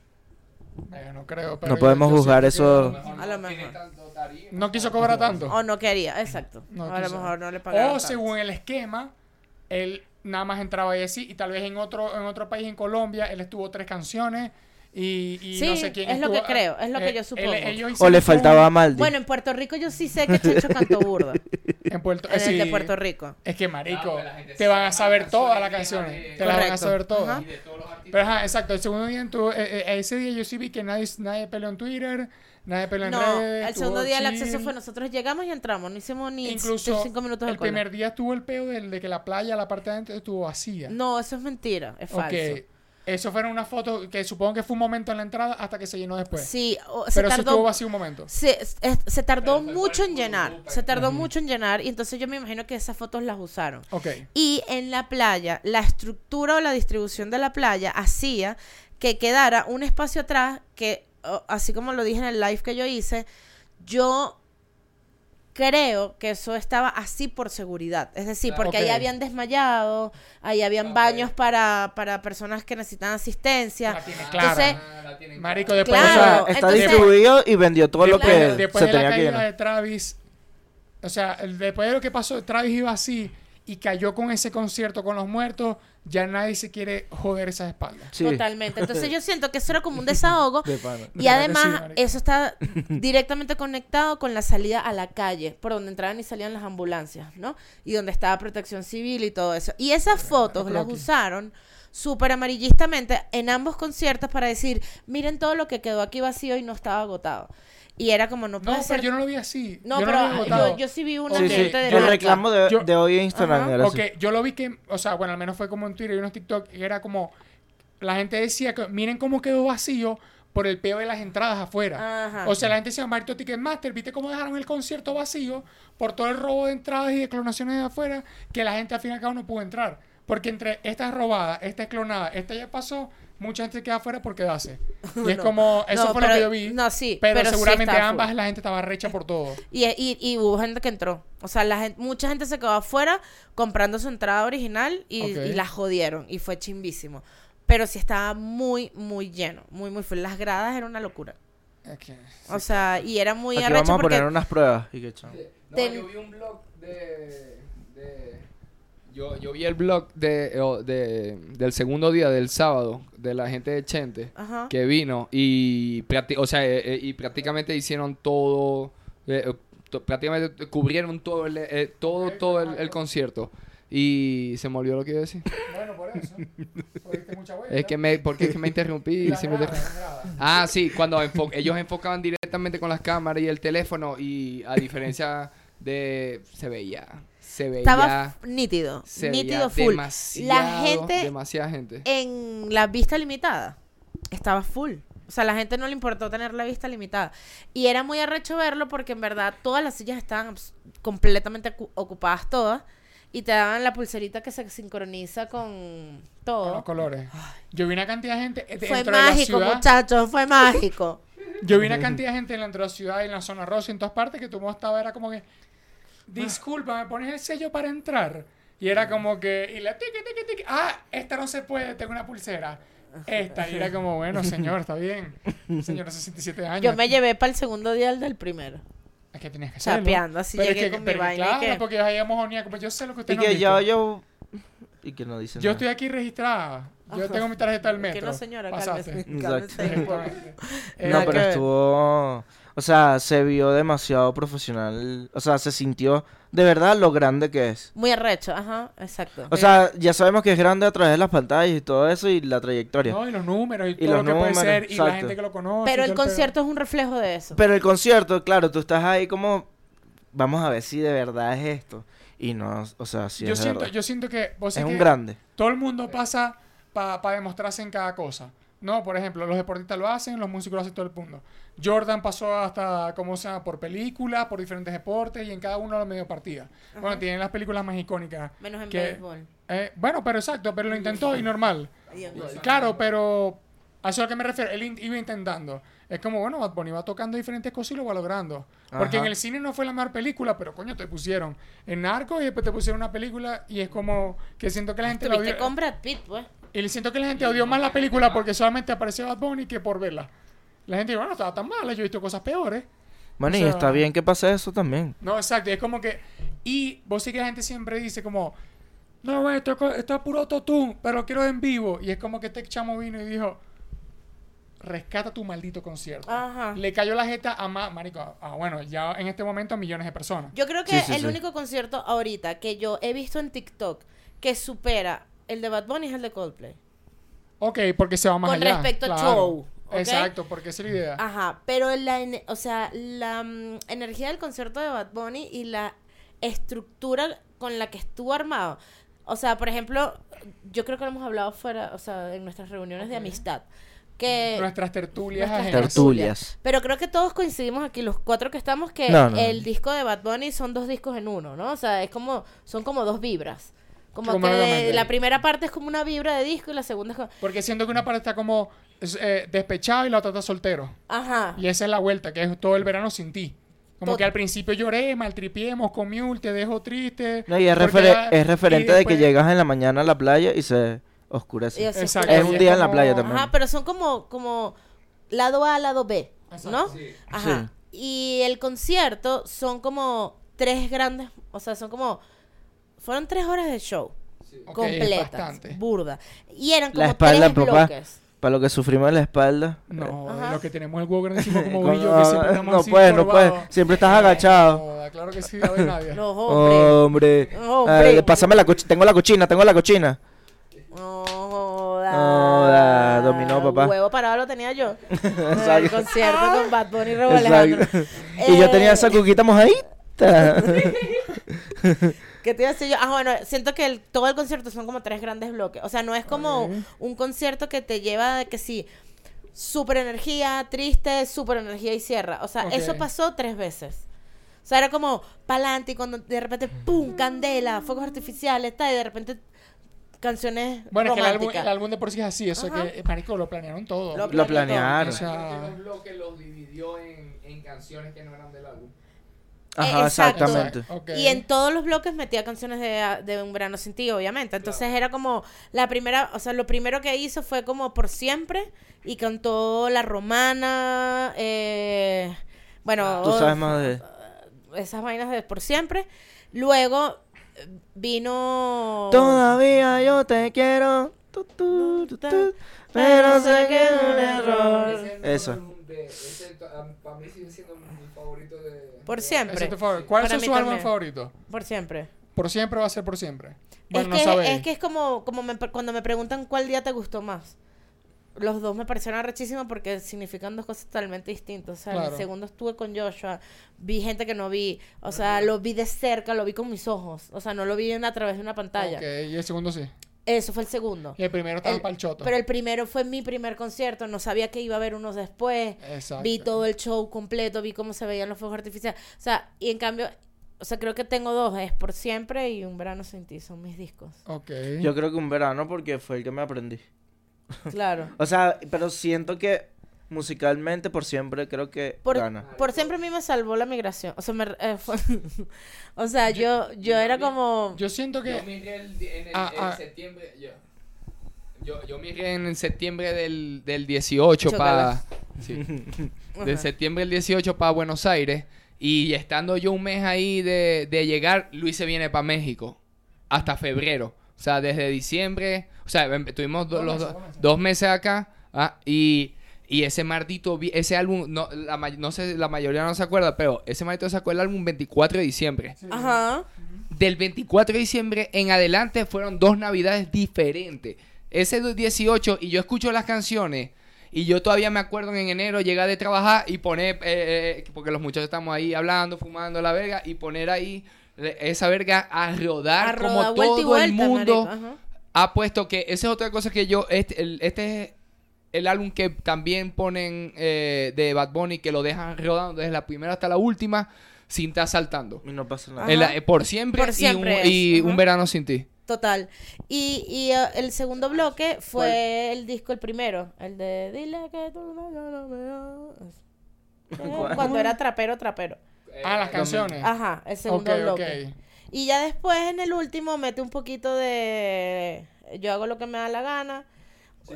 eh, no creo. pero No podemos juzgar que eso. A lo tiene mejor. tarima. No quiso cobrar tanto. O no quería, exacto. No a lo mejor no le pagaron. O tanto. según el esquema, él nada más entraba ahí así y tal vez en otro en otro país en Colombia él estuvo tres canciones y, y Sí, no sé quién es lo estuvo- que creo, es lo que eh, yo él- supongo. ellos O le faltaba un- Maldi. Bueno, en Puerto Rico yo sí sé que Chencho cantó burda. en Puerto, en el de. Puerto Rico. Es que marico, Claro, te van a saber todas las canciones te las van a saber todas. Ajá. Pero ajá, exacto, el segundo día tú, eh, eh, ese día yo sí vi que nadie, nadie peleó en Twitter, nadie peleó en No, redes. el segundo día el acceso fue nosotros llegamos y entramos, no hicimos ni Incluso cinco minutos de el cola. primer día estuvo el peo de, que la playa, la parte de adentro estuvo vacía. No, eso es mentira, es falso. Eso fueron una foto que supongo que fue un momento en la entrada hasta que se llenó después. Sí, o- se Pero eso estuvo tardó vacío un momento. se, es- se tardó Pero mucho en llenar, se tardó mucho en llenar y entonces yo me imagino que esas fotos las usaron. Ok. Y en la playa, la estructura o la distribución de la playa hacía que quedara un espacio atrás que, así como lo dije en el live que yo hice, yo creo que eso estaba así por seguridad. Es decir, porque ahí Ok. habían desmayado, ahí habían baños para, para personas que necesitan asistencia. La tiene clara. Entonces, la tienen Marico, después o sea, Claro, está entonces- distribuido y vendió todo lo que después se de la tenía que caída llenar. de Travis, o sea, después de lo que pasó, Travis iba así y cayó con ese concierto con los muertos, ya nadie se quiere joder esas espaldas. Sí. Totalmente. Entonces yo siento que eso era como un desahogo. De. Y sí, además, eso está directamente conectado con la salida a la calle, por donde entraban y salían las ambulancias, ¿no? Y donde estaba protección civil y todo eso. Y esas fotos las usaron súper amarillistamente en ambos conciertos para decir, miren todo lo que quedó aquí vacío y no estaba agotado. Y era como, no puede No, ser... pero yo no lo vi así. No, yo pero yo, yo sí vi una Sí, sí. gente de El reclamo de, Yo- de hoy en Instagram era así. yo lo vi que, o sea, bueno, al menos fue como en Twitter y unos TikTok, y era como, la gente decía que miren cómo quedó vacío por el peo de las entradas afuera. Ajá. O sea, la gente decía, Marito Ticketmaster, ¿viste cómo dejaron el concierto vacío por todo el robo de entradas y de clonaciones de afuera? Que la gente al fin y al cabo no pudo entrar. Porque entre esta es robada, esta es clonada, esta ya pasó, mucha gente queda afuera por quedarse. Y es como, eso No, fue pero- lo que yo vi. no, sí, Pero, seguramente ambas full. la gente estaba recha por todo. Y, y, y hubo gente que entró. O sea, la gente, mucha gente se quedó afuera comprando su entrada original y, la jodieron. Y fue chimbísimo. Pero sí estaba muy, muy lleno. Muy, muy full. Las gradas era una locura. Es que- O sea, y era muy Aquí arrecho vamos a porque... poner unas pruebas. Y que chamo. No, Ten- yo vi un blog de... de- yo, yo vi el blog de, de- del segundo día del sábado de la gente de Chente Ajá. que vino y, o sea, eh, eh, y prácticamente hicieron todo, eh, eh, prácticamente cubrieron todo el, eh, todo, todo el, el concierto. Y se me olvidó lo que iba a decir. Bueno, por eso. Mucha vuelta. Es que me, porque es que me interrumpí y sí me. Ah, sí, cuando enfo- ellos enfocaban directamente con las cámaras y el teléfono y a diferencia de se veía, se veía, Estaba nítido. se nítido veía full. La gente demasiada gente. en la vista limitada estaba full. O sea, a la gente no le importó tener la vista limitada. Y era muy arrecho verlo porque en verdad todas las sillas estaban completamente ocu- ocupadas todas. Y te daban la pulserita que se sincroniza con Con los todo. colores. Yo vi una cantidad de gente Fue de mágico, ciudad. muchachos, fue mágico. Yo vi una cantidad de gente de la ciudad y en la zona rosa y en todas partes que tú estaba era como que disculpa, ¿me pones el sello para entrar? Y era como que y la ah, esta no se puede, tengo una pulsera. Esta y era como, bueno, señor, está bien. Señor de 67 años. Yo me llevé para el segundo día el del primero. Es que tenías que hacerlo. Chapeando, así Pero es llegué que- con mi pero que vaina y Claro, que- porque ya habíamos unido, como yo sé lo que usted Y no que yo, visto. yo. Y que no dice Yo nada. estoy aquí registrada. Yo tengo mi tarjeta del metro. Que no, señora, Pasaste. cálmese. Exacto. Exactamente. No, pero estuvo. O sea, se vio demasiado profesional. O sea, se sintió de verdad lo grande que es. Muy arrecho, ajá, exacto. O sea, ya sabemos que es grande a través de las pantallas y todo eso y la trayectoria. No, y los números y, Y todo los lo que números, puede ser y la exacto. gente que lo conoce. Pero el concierto es un reflejo de eso. Pero el concierto, claro, tú estás ahí como. Vamos a ver si de verdad es esto. Y no, o sea, si yo es siento, verdad. yo siento que vos Es un que grande. todo el mundo pasa para demostrarse en cada cosa. No, por ejemplo, los deportistas lo hacen, los músicos lo hacen todo el mundo. Jordan pasó hasta, ¿cómo se llama? Por películas, por diferentes deportes y en cada uno lo medio partida. Bueno, tienen las películas más icónicas. Menos en que- béisbol. Eh, bueno, pero exacto, pero lo intentó y normal. Y. Claro, pero a eso es a lo que me refiero. Él in- iba intentando. Es como, bueno, Bad Bunny va tocando diferentes cosas y lo va logrando. Porque Ajá. en el cine no fue la mejor película, pero coño, te pusieron en Narco y después te pusieron una película y es como que siento que la gente lo odió. con Brad Pitt, pues. Y siento que la gente odió más la película porque solamente apareció Bad Bunny que por verla. La gente dijo, bueno, estaba tan mala, yo he visto cosas peores. Bueno, o y sea- está bien que pase eso también. No, exacto. y Es como que. Y vos sí que la gente siempre dice como. No, güey, esto, esto es puro autotune, pero lo quiero en vivo. Y es como que este chamo vino y dijo. Rescata tu maldito concierto. Ajá. Le cayó la jeta a más, marico, a, a, bueno, ya en este momento a millones de personas. Yo creo que Sí, sí, el sí. único concierto ahorita que yo he visto en TikTok que supera el de Bad Bunny es el de Coldplay. Ok, porque se va más Con allá. respecto al claro. show. Exacto, porque esa es la idea. Ajá, pero la, o sea, la mm, energía del concierto de Bad Bunny y la estructura con la que estuvo armado. O sea, por ejemplo, yo creo que lo hemos hablado fuera, o sea, en nuestras reuniones de amistad. Que Nuestras tertulias nuestras. Tertulias. Pero creo que todos coincidimos aquí, los cuatro que estamos, que No, no, el no. disco de Bad Bunny son dos discos en uno, ¿no? O sea, es como, son como dos vibras. Como que la primera parte es como una vibra de disco y la segunda es como... Porque siento que una parte está como eh, despechado y la otra está soltero. Ajá. Y esa es la vuelta, que es todo el verano sin ti. Como Tot- que al principio lloré, maltripiemos, comí, te dejo triste. No, y es, ya- es referente y de que llegas en la mañana a la playa y se oscurece. Y. Es un día en la playa también. Ajá, pero son como, como lado A, lado B, ¿no? Exacto. Ajá. Y el concierto son como tres grandes, o sea, son como, fueron tres horas de show. Sí. Completas, bastante. burda. Y eran como La espalda, tres papá. bloques. Para lo que sufrimos en la espalda. No, Ajá. lo que tenemos el Walker encima como brillo que siempre no, estamos no puedes, no puedes. Siempre estás agachado. Joda, claro que sí, ver nadie. No, hombre. Hombre. Hombre. Ah, pásame la cochina. Tengo la cochina, tengo la cochina. No joda. Joda, dominó, papá. Huevo parado lo tenía yo. En el concierto con Bad Bunny y Alejandro. Exacto. Y yo tenía Eh, esa cuquita mojadita. ¿Qué te iba a decir yo? Ah, bueno, siento que el- todo el concierto son como tres grandes bloques. O sea, no es como un concierto que te lleva de que sí, super energía, triste, super energía y cierra. O sea, eso pasó tres veces. O sea, era como pa'lante y cuando de repente, ¡pum! Candela, fuegos artificiales, tal, y de repente canciones Bueno, es que el álbum, románticas. el álbum de por sí es así, eso Ajá. que, marico, lo planearon todo. Lo Lo planeó planearon. O sea, Que los bloques los dividió en, en canciones que no eran del álbum. Ajá, exacto. exactamente. Y en todos los bloques metía canciones de, de Un Verano Sin Ti, obviamente. Entonces era como la primera, o sea, lo primero que hizo fue como Por Siempre y cantó La Romana, eh, bueno, Tú sabes más de... esas vainas de Por Siempre. Luego eh, vino... Todavía yo te quiero. tu, tu, tu, tu, pero sé que es un error. Eso. Para mí sigue siendo mi favorito de. Por siempre. es favorito. ¿Cuáles Para son mí sus álbumes también. favoritos? Por siempre. Por siempre va a ser por siempre. Bueno, es, no que, sabéis. es que es como, como me- cuando me preguntan cuál día te gustó más. Los dos me parecieron arrechísimos porque significan dos cosas totalmente distintas. O sea, Claro. el segundo estuve con Joshua, vi gente que no vi. O sea, lo vi de cerca, lo vi con mis ojos. O sea, no lo vi en- a través de una pantalla. Ok, y el segundo sí. Eso fue el segundo. Y el primero estaba El- para el choto. Pero el primero fue mi primer concierto. No sabía que iba a haber unos después. Exacto. Vi todo el show completo, vi cómo se veían los fuegos artificiales. O sea, y en cambio, o sea, creo que tengo dos. Es Por Siempre y Un Verano Sin Ti. Son mis discos. Ok. Yo creo que un verano porque fue el que me aprendí. Claro. O sea, pero siento que musicalmente por siempre creo que Por, gana. por siempre a mí me salvó la migración. O sea, me- eh, fue- o sea yo, yo era como... Yo siento que... Yo migré el en, el, Ah, en ah. septiembre. Yo, yo, yo migré en septiembre del, del 18 para. Sí. Ajá. De septiembre del 18 para Buenos Aires. Y estando yo un mes ahí de, de llegar, Luis se viene para México. Hasta febrero. O sea, desde diciembre. O sea, em- tuvimos do- Dos los dos meses acá. ah, y, y ese maldito. Ese álbum. No, la, no sé, la mayoría no se acuerda, pero ese maldito sacó el álbum 24 de diciembre. Ajá. Del 24 de diciembre en adelante fueron dos navidades diferentes. Ese del 18 y yo escucho las canciones y yo todavía me acuerdo en enero llegar de trabajar y poner, eh, eh, porque los muchachos estamos ahí hablando, fumando la verga y poner ahí eh, esa verga a rodar, A rodar como vuelta todo el mundo ha puesto que esa es otra cosa que yo, este, el, este es el álbum que también ponen eh, de Bad Bunny que lo dejan rodando desde la primera hasta la última sin estar saltando. Y no pasa nada. Eh, por siempre, Por siempre y, un, y verano sin ti. Total. Y, y eh, el segundo bloque fue el disco, el primero. El de Dile que tú no, no me amas". Eh, ¿Cuál? Cuando era trapero, trapero. Ah, las canciones. Ajá, el segundo bloque. Y ya después en el último mete un poquito de yo hago lo que me da la gana.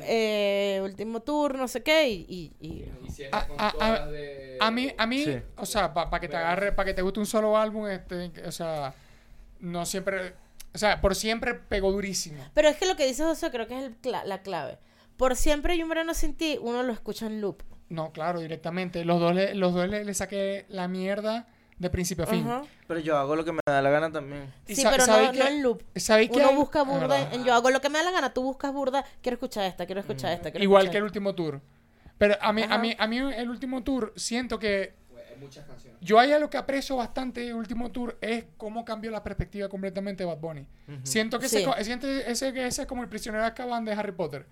Eh, último tour, no sé qué, y, y- y- A, a- a- a mí, a mí, Sí. o sea, para que te agarre, para que te guste un solo álbum, este, o sea, no siempre, o sea, por siempre pegó durísimo. Pero es que lo que dice José creo que es el cla- la clave. Por siempre y un verano sin ti, uno lo escucha en loop. No, claro, directamente. Los dos le, los dos le, le saqué la mierda de principio a fin. Ajá. Pero yo hago lo que me da la gana también. Sí, sa- pero ¿sabéis no, qué? no en loop. ¿Sabéis qué Uno hay? busca burda, en yo hago lo que me da la gana, tú buscas burda, quiero escuchar esta, quiero escuchar esta, quiero Igual escuchar que el último tour. Pero a mí, a mí, a mí el último tour siento que muchas canciones. yo hay algo que aprecio bastante del último tour es cómo cambió la perspectiva completamente de Bad Bunny. Siento que ese, Sí. co- siento ese, que ese es como el prisionero de Azkaban de Harry Potter.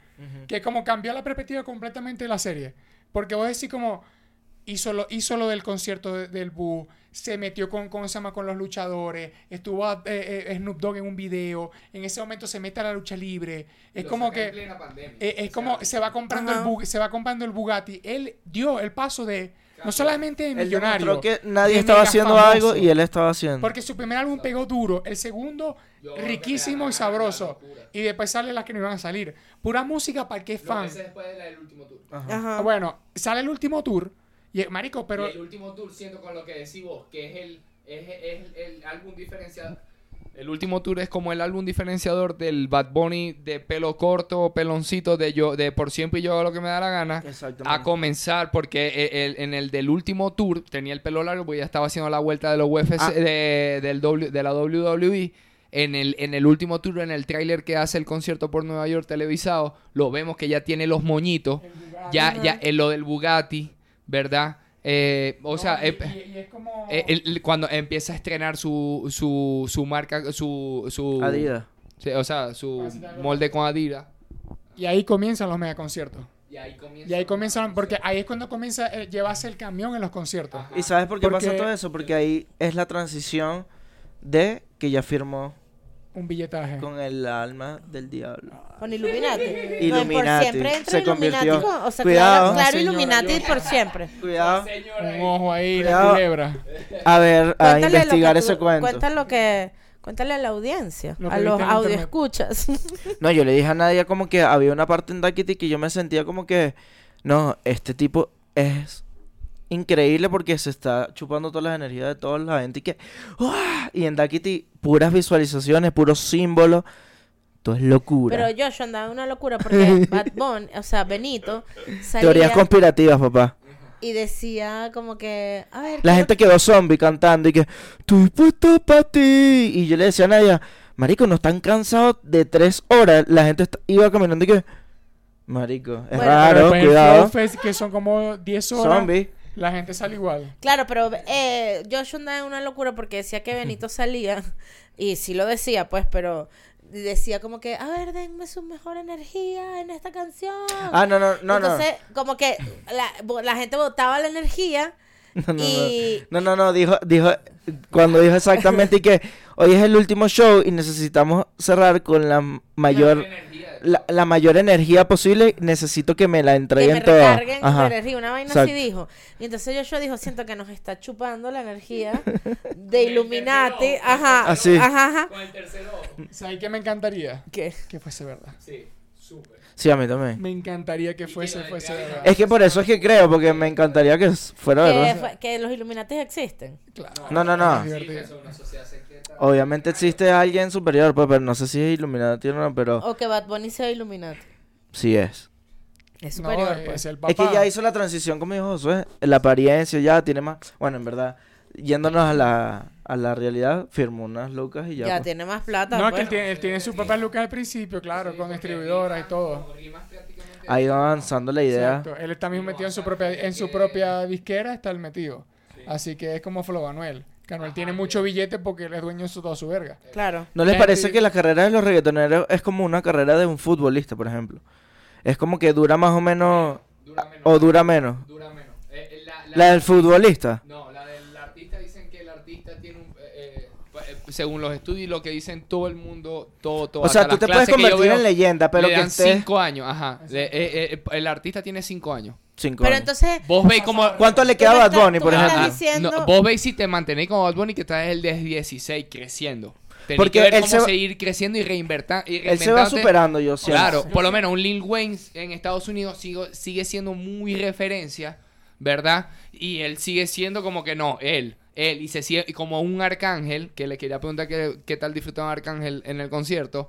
Que como cambió la perspectiva completamente de la serie. Porque vos decís como hizo lo, hizo lo del concierto de- del Boo, se metió con, ¿cómo se llama? con los luchadores, estuvo eh, eh, Snoop Dogg en un video, en ese momento se mete a la lucha libre. Es como que... Eh, es como se va comprando el Ajá. Bug- se va comprando el Bugatti. Él dio el paso de no solamente de Él millonario, demostró que nadie estaba haciendo famoso. algo y él estaba haciendo. porque su primer álbum pegó duro, el segundo Yo riquísimo y sabroso y después sale las que no iban a salir. Pura música para el que es fan. después de la del último tour. Ajá. Ajá. Ah, Bueno, sale el último tour y marico, pero y el último tour siento con lo que decís vos, que es el, es, es el álbum diferencial, El último tour es como el álbum diferenciador del Bad Bunny de pelo corto, peloncito, de yo, de por siempre yo hago lo que me da la gana. A comenzar, porque e- el- en el del último tour tenía el pelo largo, porque ya estaba haciendo la vuelta de los UFC, Ah. de, del W- de la WWE. En el, en el último tour, en el tráiler que hace el concierto por Nueva York televisado, lo vemos que ya tiene los moñitos. Ya, ya, en lo del Bugatti, ¿verdad? Eh, o No, sea, y, eh, y- y es como... eh, el- el- cuando empieza a estrenar su, su, su marca, su, su Adidas. sí, o sea, su molde con Adidas. Y ahí comienzan los megaconciertos. Y ahí comienza. Y ahí comienzan, porque ahí es cuando comienza a llevarse el camión en los conciertos. ¿Y sabes por qué pasa Porque- todo eso? Porque ahí es la transición de que ya firmó Un billetaje. con el alma del diablo. Con Illuminati. No, Illuminati. por siempre entra Se Illuminati. convirtió. con- o sea, Cuidado. claro, claro Illuminati yo- por siempre. Cuidado. Un ojo ahí, la Cuidado. culebra. A ver, a Cuéntale investigar ese cuento. Cuéntale lo que... Cuéntale a la audiencia, Lo a los viste en audio internet. escuchas. No, yo le dije a Nadia como que había una parte en Duckity que yo me sentía como que, no, este tipo es increíble porque se está chupando todas las energías de toda la gente y que, ¡ah! y en Duckity puras visualizaciones, puros símbolos, todo es locura. Pero Joshua andaba en una locura porque Bad Bunny, o sea, Benito, salía Teorías conspirativas, papá. y decía como que, a ver, La gente quedó zombie cantando y que, estoy puesto para ti. Y yo le decía a Nadia, marico, no están cansados de tres horas. La gente est- iba caminando y que, marico, es Bueno, raro, cuidado. Fest, que son como 10 horas, Zombie. La gente sale igual. Claro, pero eh, Joshua andaba en una locura porque decía que Benito salía, y sí lo decía, pues, pero decía como que, a ver, denme su mejor energía en esta canción. Ah, no, no, no, no. Entonces, como que la, la gente botaba la energía No, no, y... no. No, no, no, dijo, dijo, cuando dijo exactamente y que hoy es el último show y necesitamos cerrar con la mayor, la, la mayor energía posible, necesito que me la que entreguen me toda. recarguen Ajá. la energía, una vaina así Exacto. dijo. Y entonces Joshua dijo, siento que nos está chupando la energía de Illuminati. Ajá, Así. ajá, ajá. Con el tercero. ¿Sabes qué me encantaría? ¿Qué? Que fuese verdad. Sí, súper. Sí, a mí también. Me encantaría que fuese, fuese verdad. Es que por eso es que creo, porque me encantaría que fuera Que, verdad. fue- que los Illuminati existen. Claro. No, no, no. Es divertido. una sociedad secreta. Obviamente existe alguien superior, pues, pero no sé si es Illuminati o no, pero O que Bad Bunny sea Illuminati. sí es. Es No, superior, es pues. el papá. Es que ya hizo la transición, como dijo Josué, la apariencia ya tiene más... Bueno, en verdad, yéndonos a la, a la realidad, firmó unas lucas y ya. Ya, pues. tiene más plata. No, es que pues. él tiene, él tiene su papá Lucas al principio, claro, con distribuidoras y todo. Ha ido avanzando la idea. Exacto. Él está mismo metido en su propia, en su propia disquera, está el metido. Así que es como Flo Anuel. Anuel tiene mucho billete porque él es dueño de su- toda su verga. Claro. ¿No les Gente- parece que la carrera de los reggaetoneros es como una carrera de un futbolista, por ejemplo? Es como que dura más o menos... Dura menos. O dura menos. Dura menos. Eh, eh, la, la- La del futbolista. No, la del artista dicen que el artista tiene un... eh, eh, según los estudios y lo que dicen todo el mundo, todo, todo. O sea, tú te puedes convertir en leyenda, pero le que estés... cinco años, ajá. Le- eh, eh, el artista tiene cinco años. Cinco Pero años. entonces, Vos veis como... ¿Cuánto le queda a Bad Bunny, por ejemplo? diciendo- no, vos veis si te mantenéis como Bad Bunny que estás el de 16 creciendo. Tenés Porque que ver él cómo se va- seguir creciendo y reinvertir. Y Él se va superando, yo siento. Claro, por lo menos un Lil Wayne en Estados Unidos sigo- sigue siendo muy referencia, ¿verdad? Y él sigue siendo como que no, él, él, y se sigue y como un arcángel, que le quería preguntar qué, qué tal disfrutaba Arcángel en el concierto,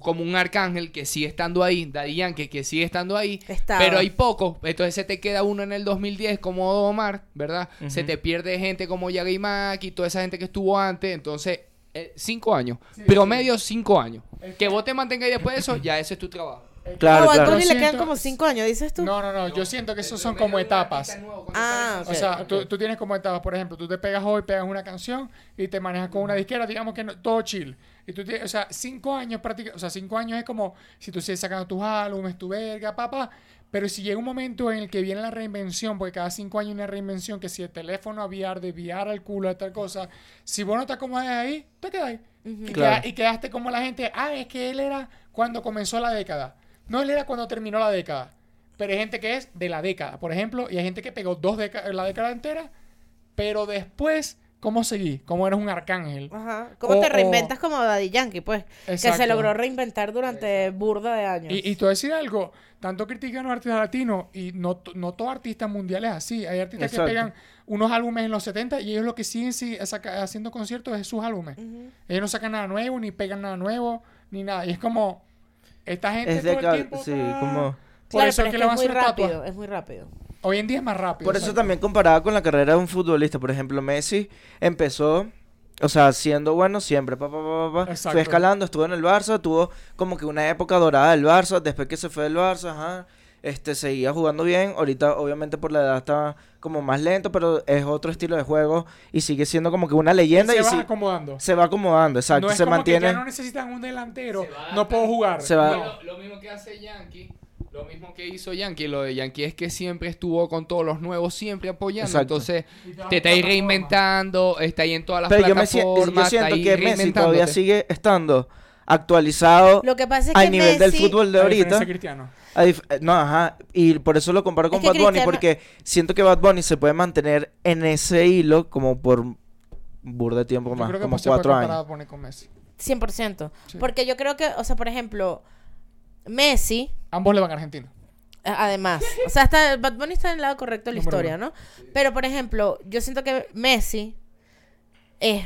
como un arcángel que sigue estando ahí, Daddy Yankee que sigue estando ahí, Estaba. pero hay poco, entonces se te queda uno en el 2010 como Omar, ¿verdad? Se te pierde gente como Yagi Mack y toda esa gente que estuvo antes, entonces, eh, cinco años, promedio cinco años. Que vos te mantengas ahí después de eso, ya ese es tu trabajo. Claro, a Bad claro. Bunny le quedan como cinco años, dices tú. No, no, no. Yo siento que esos son como etapas. Ah, ok. O sea, tú, tú tienes como etapas, por ejemplo, tú te pegas hoy, pegas una canción y te manejas con una disquera, digamos que no- todo chill. Y tú tienes, o sea, cinco años prácticamente, o sea, cinco años es como si tú sigues sacando tus álbumes, tu verga, papá. Pero si llega un momento en el que viene la reinvención, porque cada cinco años hay una reinvención, que si el teléfono a VR, de VR al culo, a tal cosa, si vos no te acomodas ahí, te quedas ahí. y, Claro. queda- y quedaste como la gente, ah, es que él era cuando comenzó la década. No, él era cuando terminó la década. Pero hay gente que es de la década, por ejemplo, y hay gente que pegó dos décadas, la década entera, pero después cómo seguí, cómo eres un arcángel. Ajá. ¿Cómo O- te o- reinventas como Daddy Yankee, pues? Que se Exacto. logró reinventar durante burda de años. Y, y te voy a decir algo, tanto critican a los artistas latinos y no, no todos artistas mundiales así. Hay artistas Exacto. que pegan unos álbumes en los 70 y ellos lo que siguen sí, saca- haciendo conciertos es sus álbumes. Ellos no sacan nada nuevo, ni pegan nada nuevo, ni nada. Y es como, esta gente Es todo el tiempo sí, como... Por Claro, eso pero es que es le van a muy estatua. rápido, es muy rápido. Hoy en día es más rápido. Por eso también comparada con la carrera de un futbolista, por ejemplo, Messi empezó, o sea, siendo bueno siempre, pa, pa, pa, pa, pa, Exacto. fue escalando, estuvo en el Barça, tuvo como que una época dorada del Barça, después que se fue del Barça, ajá, este, seguía jugando bien, ahorita obviamente por la edad está como más lento, pero es otro estilo de juego y sigue siendo como que una leyenda se y va acomodando. se va acomodando, exacto, no es se como mantiene... que ya no necesitan un delantero, no puedo jugar. Se va- No. Lo, lo mismo que hace Yankee, lo mismo que hizo Yankee, lo de Yankee es que siempre estuvo con todos los nuevos, siempre apoyando. Exacto. Entonces, te está ahí reinventando, está ahí en todas las Pero yo, me plataformas. yo siento que Messi todavía sigue estando actualizado Lo que pasa es al que nivel del Messi- fútbol de ahorita. A eh, No, ajá. Y por eso lo comparo con Es que Bad Bunny, Cristiano- porque siento que Bad Bunny se puede mantener en ese hilo como por burda de tiempo Yo más, creo que como cuatro años. Bunny con Messi. 100%. Sí. Porque yo creo que, o sea, por ejemplo, Messi, Ambos le van a Argentina. a- además, o sea, está, Bad Bunny está en el lado correcto de la Número historia, ¿no? Pero, por ejemplo, yo siento que Messi es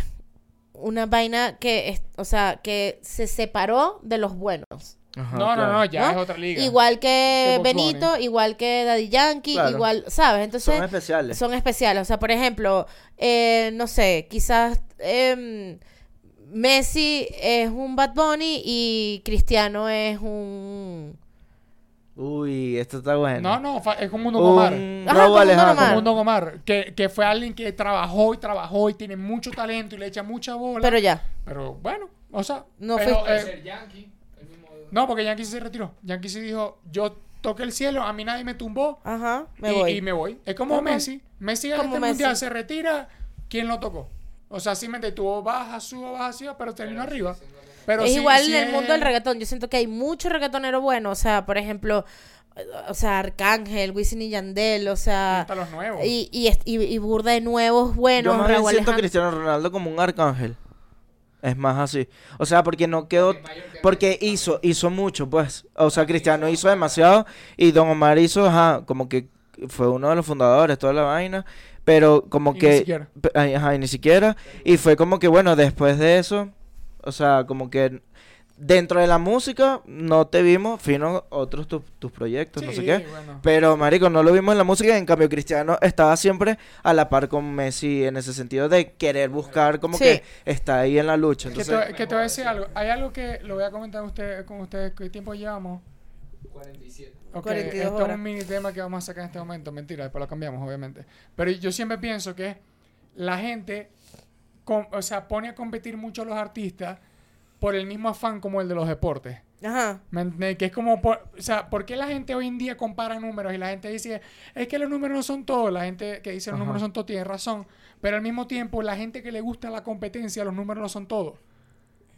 una vaina que, es, o sea, que se separó de los buenos. Ajá, no, no, claro. no, ya ¿no? es otra liga. Igual que Benito, igual que Daddy Yankee, Claro. igual, ¿sabes? Entonces, Son especiales. son especiales. O sea, por ejemplo, eh, no sé, quizás em, Messi es un Bad Bunny y Cristiano es un... Uy, esto está bueno. No, no, es como un Don Omar. Un Ajá, Raúl Alejandro. Como un Don Omar. Que, que fue alguien que trabajó y trabajó y tiene mucho talento y le echa mucha bola. Pero ya. Pero bueno, o sea. No pero, fue- eh, Ser Yankee, el mismo- no, porque Yankee se retiró. Yankee se dijo: Yo toqué el cielo, a mí nadie me tumbó. Ajá, me y, voy. y me voy. Es como. Messi. Messi gana este Messi. mundial, se retira. ¿Quién lo tocó? O sea, simplemente tuvo baja, suba, baja, suba, pero terminó arriba. Pero es sí- igual sí en el es- mundo del reggaetón. Yo siento que hay mucho reggaetonero bueno. O sea, por ejemplo, o sea, Arcángel, Wisin y Yandel, o sea... Hasta los nuevos. Y, y, est- y, y burda de nuevos buenos. Yo más Raúl siento a. Cristiano Ronaldo como un arcángel. Es más así. O sea, porque no quedó... Porque hizo, hizo mucho, pues. O sea, Cristiano hizo demasiado y Don Omar hizo, ajá, como que fue uno de los fundadores, toda la vaina. Pero como Y ni que... siquiera. Ajá, y ni siquiera. Y fue como que, bueno, después de eso, o sea, como que dentro de la música no te vimos, fino otros tus, tus proyectos, no sé qué. bueno. Pero, marico, no lo vimos en la música. En cambio, Cristiano estaba siempre a la par con Messi en ese sentido de querer buscar como Sí. que está ahí en la lucha. Que Entonces, te, que te voy a decir algo. Hay algo que lo voy a comentar usted, con ustedes. ¿Qué tiempo llevamos? 47. Ok, 42 esto es un mini tema que vamos a sacar en este momento. Mentira, después lo cambiamos, obviamente. Pero yo siempre pienso que la gente, o sea, pone a competir mucho a los artistas por el mismo afán como el de los deportes. Ajá. ¿Me entiendes? Que es como, por- o sea, ¿por qué la gente hoy en día compara números y la gente dice, es que los números no son todos? La gente que dice los Ajá. números son todos tiene razón, pero al mismo tiempo la gente que le gusta la competencia, los números no son todos.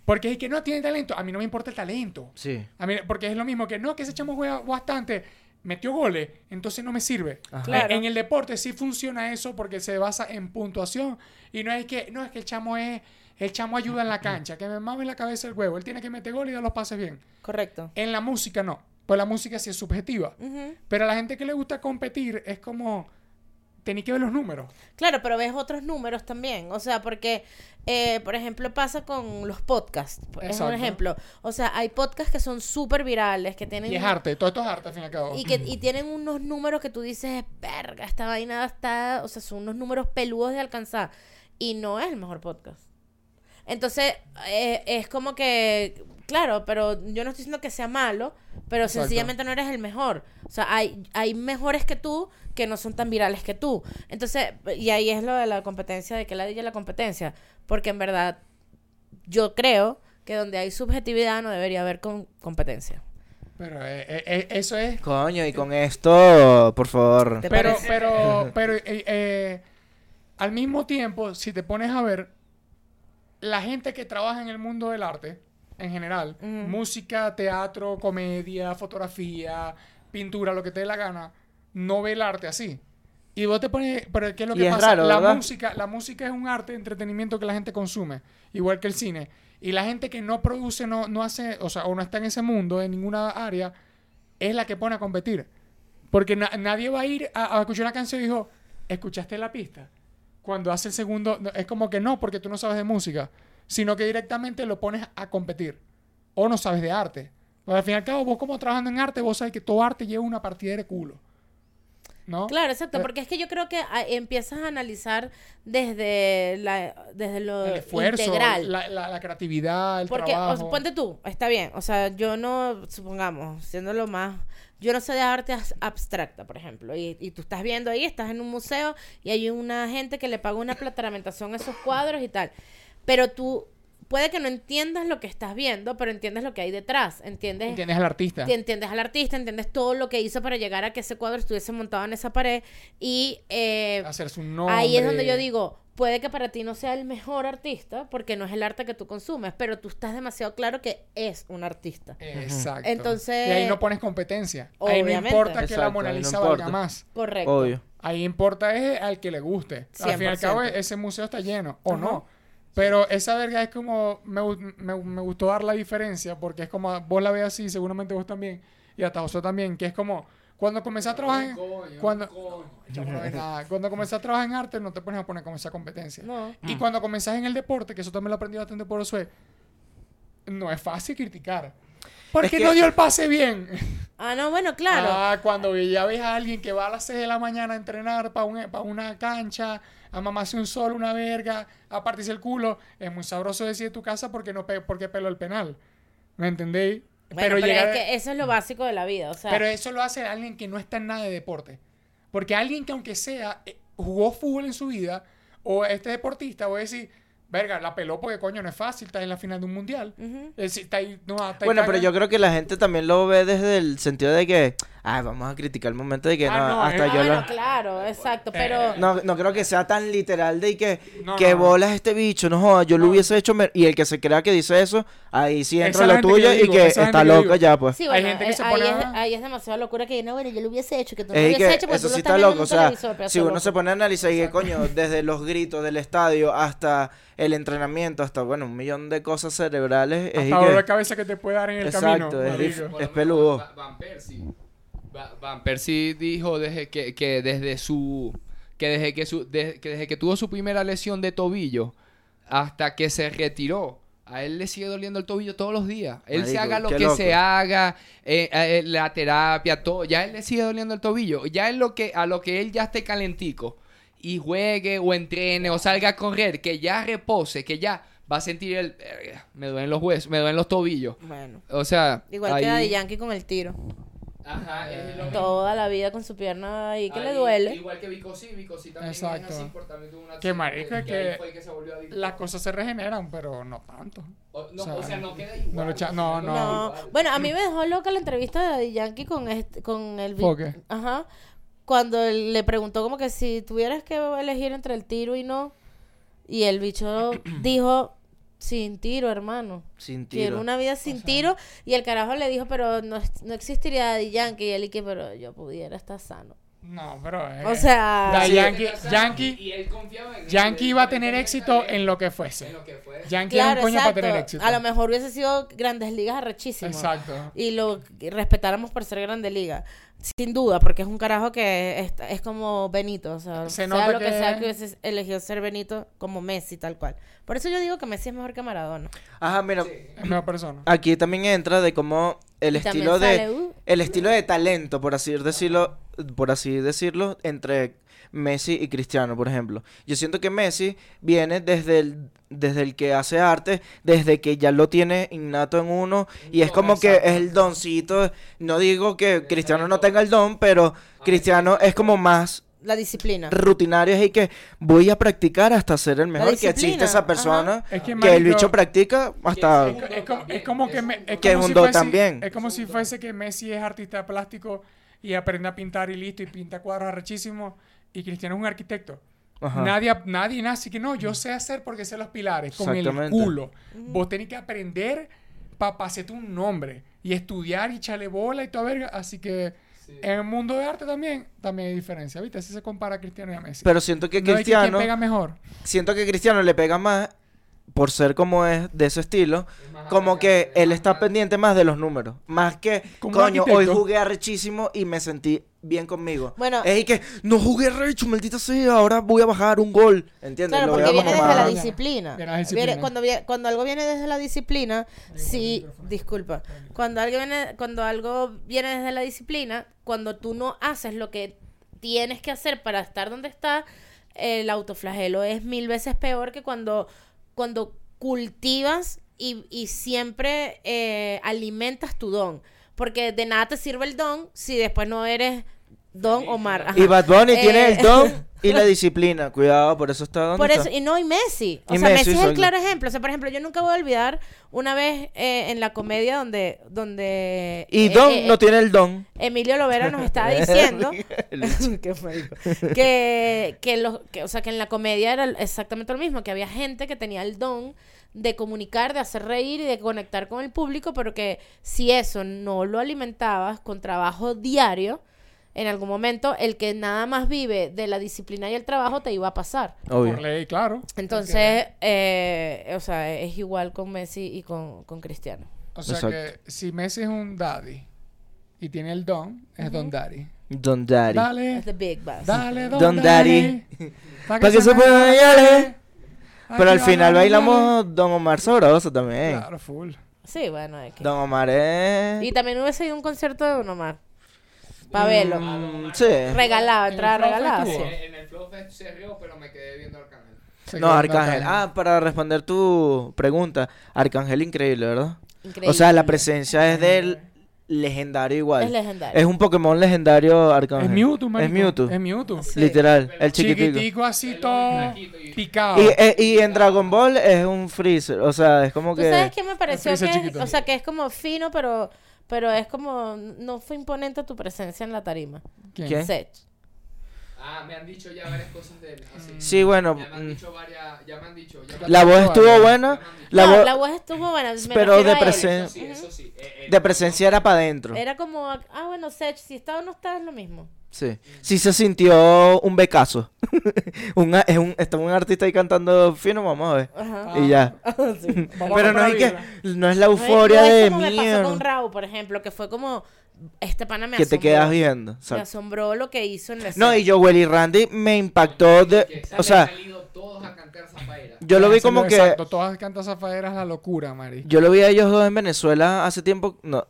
Porque es que no tiene talento, a mí no me importa el talento. sí. A mí, porque es lo mismo que no, que ese chamo juega bastante, metió goles, entonces no me sirve. Claro. En, el deporte sí funciona eso porque se basa en puntuación y no es que no es que el chamo es el chamo ayuda en la cancha, que me mame la cabeza el huevo, él tiene que meter gol y dar los pases bien. Correcto. En la música no, pues la música sí es subjetiva, pero a la gente que le gusta competir es como tenéis que ver los números. Claro, pero ves otros números también. O sea, porque, eh, por ejemplo, pasa con los podcasts. Es un ejemplo. O sea, hay podcasts que son súper virales, que tienen... Y es arte, todo esto es arte al fin y al cabo. Y, que, y tienen unos números que tú dices, verga, esta vaina está... O sea, son unos números peludos de alcanzar. Y no es el mejor podcast. Entonces, eh, es como que... Claro, pero yo no estoy diciendo que sea malo, pero Exacto. sencillamente no eres el mejor. O sea, hay, hay mejores que tú que no son tan virales que tú. Entonces, y ahí es lo de la competencia, de que la la competencia. Porque en verdad, yo creo que donde hay subjetividad no debería haber con- competencia. Pero eh, eh, eso es Coño, y con esto, por favor. ¿Te pero, parece? pero, pero, eh, eh, al mismo tiempo, si te pones a ver, la gente que trabaja en el mundo del arte, en general, música, teatro, comedia, fotografía, pintura, lo que te dé la gana, no ve el arte así. Y vos te pones, pero ¿qué es lo que es pasa? raro, la ¿verdad? música, la música es un arte de entretenimiento que la gente consume, igual que el cine. Y la gente que no produce, no, no hace, o sea, o no está en ese mundo, en ninguna área, es la que pone a competir. Porque na- nadie va a ir a, a escuchar una canción y dijo, ¿escuchaste la pista? Cuando hace el segundo, es como que no, porque tú no sabes de música, sino que directamente lo pones a competir. O no sabes de arte. Pues al fin y al cabo, vos como trabajando en arte, vos sabes que todo arte lleva una partida de culo. ¿No? Claro, exacto, Eh, porque es que yo creo que ah, empiezas a analizar desde, la, desde lo el esfuerzo, integral. La, la- la creatividad, el Porque, trabajo. sea, ponte tú, está bien. O sea, yo no, supongamos, siéndolo más. Yo no sé de arte abstracta, por ejemplo. Y, y tú estás viendo ahí, estás en un museo y hay una gente que le paga una plataramentación a esos cuadros y tal. Pero tú, puede que no entiendas lo que estás viendo, pero entiendes lo que hay detrás. ¿Entiendes? ¿Entiendes al artista? Entiendes al artista, entiendes todo lo que hizo para llegar a que ese cuadro estuviese montado en esa pared. Y eh, Hacerse un nombre. ahí es donde yo digo, puede que para ti no sea el mejor artista, porque no es el arte que tú consumes, pero tú estás demasiado claro que es un artista. Exacto. Entonces- Y ahí no pones competencia. Ahí no Obviamente. importa que la Mona no Lisa valga más. Correcto. Obvio. Ahí importa es al que le guste. Al fin y al cabo, 100%. ese museo está lleno. O Ajá. no. Pero esa verga es como... Me, me, me gustó dar la diferencia porque es como... Vos la ves así, seguramente vos también. Y hasta José también. Que es como... Cuando comencé a trabajar en... Cuando, no ves nada. cuando comencé a trabajar en arte, no te pones a poner como esa competencia. No. Y cuando comenzás en el deporte, que eso también lo aprendí bastante por Josué, no es fácil criticar. Porque Es que- no dio el pase bien. Ah, no, bueno, claro. Ah, cuando ya ves a alguien que va a las 6 de la mañana a entrenar para una cancha, a mamarse un sol, una verga, a partirse el culo, es muy sabroso decir de tu casa porque no pe- porque peló el penal. ¿Me entendéis? Bueno, pero, llegar- es que eso es lo básico de la vida, o sea, pero eso lo hace alguien que no está en nada de deporte. Porque alguien que aunque sea eh, jugó fútbol en su vida o este deportista, voy a decir, verga, la peló porque coño no es fácil, está en la final de un mundial. Ujú. Es decir, está ahí, no, está ahí Bueno, pero yo creo que la gente también lo ve desde el sentido de que, ah, vamos a criticar el momento de que Ah, no, no, hasta eh, yo lo... claro, exacto, pero No, no creo que sea tan literal de que, No, que no. bolas este bicho, no jodas, yo lo hubiese hecho, mer- y el que se crea que dice eso, ahí sí entra lo tuyo yo y que está digo. ya, pues. sí, Hay bueno, gente que eh, se ahí, pone es, ahí es demasiada locura que no, bueno, yo lo hubiese hecho, que tú no lo que hubiese hecho, porque eso tú lo sí estás está loco, o sea, si uno se loco. pone a analizar y que coño, desde los gritos del estadio hasta el entrenamiento, hasta bueno, un millón de cosas cerebrales, hasta dolor de cabeza que te puede dar en el Exacto, camino. lo es peludo. Va- Van Persie. Va- Van Persie dijo desde que, que desde su que desde que su de- que desde que tuvo su primera lesión de tobillo hasta que se retiró a él le sigue doliendo el tobillo todos los días. Él se haga lo que loco. se haga, eh, eh, la terapia, todo. Ya él le sigue doliendo el tobillo. Ya es lo que, a lo que él ya esté calentico y juegue o entrene o salga a correr, que ya repose, que ya va a sentir el... "Verga, Me duelen los huesos, me duelen los tobillos. Bueno, O sea... igual ahí- que Daddy Yankee con el tiro. Ajá, es lo mismo. Toda la vida con su pierna ahí que le duele. Igual que Vico sí, Vico sí también Exacto. es así, por también tuvo una Que accidente marico, es ahí que fue que se volvió adicto. Las cosas se regeneran, pero no tanto. O, no, o sea, o sea, no queda no igual. lo echa- no, no. No, bueno, a mí me dejó loca la entrevista de Daddy Yankee con este, con el vi- ¿Por qué? Ajá. Cuando él le preguntó como que si tuvieras que elegir entre el tiro y no. Y el bicho dijo, sin tiro, hermano. Sin Quiero tiro. una vida sin tiro. Y el carajo le dijo, pero no, no existiría Daddy Yankee. Y él y que, pero yo pudiera estar sano. No, pero. eh, O sea, Daddy sí. Yankee, Yankee, Y él confiaba en Yankee iba a tener en éxito en lo que fuese. en lo que fuese. Yankee era un coño para tener éxito. A lo mejor hubiese sido grandes ligas arrechísimo. Exacto. Y lo respetáramos por ser grande liga. Sin duda, porque es un carajo que es, es como Benito. O sea, Se sea lo que... que- sea que hubiese elegido ser Benito como Messi, tal cual. Por eso yo digo que Messi es mejor que Maradona. Ajá, mira, Es mejor persona. aquí también entra de cómo el Y estilo de sale, uh, el estilo de talento, por así decirlo, por así decirlo, entre Messi y Cristiano, por ejemplo. Yo siento que Messi viene desde el desde el que hace arte, desde que ya lo tiene innato en uno y es como que es el doncito. No digo que Cristiano no tenga el don, pero Cristiano es como más la disciplina. rutinario y que voy a practicar hasta ser el mejor que existe esa persona Es que, que el bicho practica hasta Es, es como, es como que, me- es Que es como un si don fuese- también. Es como si fuese que Messi es artista plástico y aprende a pintar y listo y pinta cuadros arrechísimos y Cristiano es un arquitecto. Ajá. Nadie, nadie nace que no, yo sé hacer porque sé los pilares, con el culo. Vos tenés que aprender para hacerte un nombre y estudiar y echarle bola y toda verga. Así que En el mundo de arte también, también hay diferencia, ¿viste? Así se compara a Cristiano y a Messi. Pero siento que No hay Cristiano, quién pega mejor. siento que Cristiano le pega más por ser como es de ese estilo, como que él está pendiente más de los números, más que Como coño, hoy jugué arrechísimo y me sentí bien conmigo. Bueno. es y que no jugué arrecho, maldita sea, ahora voy a bajar un gol, ¿entiendes? Claro, Lo porque viene desde la más- disciplina. Viene la disciplina. Viene- cuando, cuando algo viene desde la disciplina, sí, disculpa, cuando algo, viene, cuando algo viene desde la disciplina, cuando tú no haces lo que tienes que hacer para estar donde estás, el autoflagelo es mil veces peor que cuando, cuando cultivas y, y siempre eh, alimentas tu don. Porque de nada te sirve el don si después no eres don o mar. Ajá. Y Bad Bunny tiene Eh, el don y la disciplina, cuidado, por eso está donde Por está. eso, y no, y Messi. O Y sea, Messi, Messi, es el claro ejemplo. O sea, por ejemplo, yo nunca voy a olvidar una vez eh, en la comedia donde. donde Y eh, Don eh, no tiene el don. Emilio Lovera nos estaba diciendo. Que, que, los, que, o sea, que en la comedia era exactamente lo mismo, que había gente que tenía el don de comunicar, de hacer reír y de conectar con el público, pero que si eso no lo alimentabas con trabajo diario, en algún momento el que nada más vive de la disciplina y el trabajo te iba a pasar. Obvio. Por ley, claro. Entonces, eh, o sea, es igual con Messi y con, con Cristiano. O sea Exacto. que si Messi es un daddy y tiene el don, es don daddy. Don Daddy. Dale, Es the big boss. dale, don, Don daddy. Pa' que se pueda bailar. Pero al final bailamos Don Omar Sabroso también. Claro, full. Sí, bueno, es que... Don Omar es... Y también hubiese ido a un concierto de Don Omar. Para verlo. Mm, sí. Regalado, ¿En el entrada Flow regalada, sí. En el Flow Fest se rió, pero me quedé viendo Arcángel. Se No, Arcángel. Ah, para responder tu pregunta. Arcángel increíble, ¿verdad? Increíble. O sea, la presencia es del legendario igual. Es legendario. Es un Pokémon legendario Arcángel. Es Mewtwo, marico. Es Mewtwo. Es Mewtwo. Sí. Literal, el chiquitico. Chiquitico así todo picado. Y, eh, y en Dragon Ball es un Freezer. O sea, es como ¿Tú que... sabes qué me pareció? Que es- o sea, que es como fino, pero, pero es como... No fue imponente tu presencia en la tarima. ¿Quién? ¿Qué? Sech. Ah, me han dicho ya varias cosas de él. Así. Sí, bueno. Ya me han mm, dicho varias. Ya me han dicho. Ya me han La voz estuvo buena. La no, voz la voz estuvo buena. me pero de a él. presen- Eso sí, eso sí. Eh, eh, de presencia era para adentro. Era como... Ah, bueno, Sech, si está o no está, es lo mismo. Sí. Sí se sintió un becazo. un, es un, está un artista ahí cantando fino, vamos a ver. Ajá. Y ya. Sí. Vamos a Pero no es que no es la No es- euforia no es de como me pasó con Raúl, por ejemplo, que fue como... Este pana me que te asombró. quedas viendo. Me Exacto. asombró lo que hizo en la No, y Joel y Randy me impactó de, que o sea, han salido todos a cantar zafaera. yo lo vi como que Exacto, todas cantas zafaderas la locura, Mari. yo lo vi a ellos dos en Venezuela hace tiempo, no,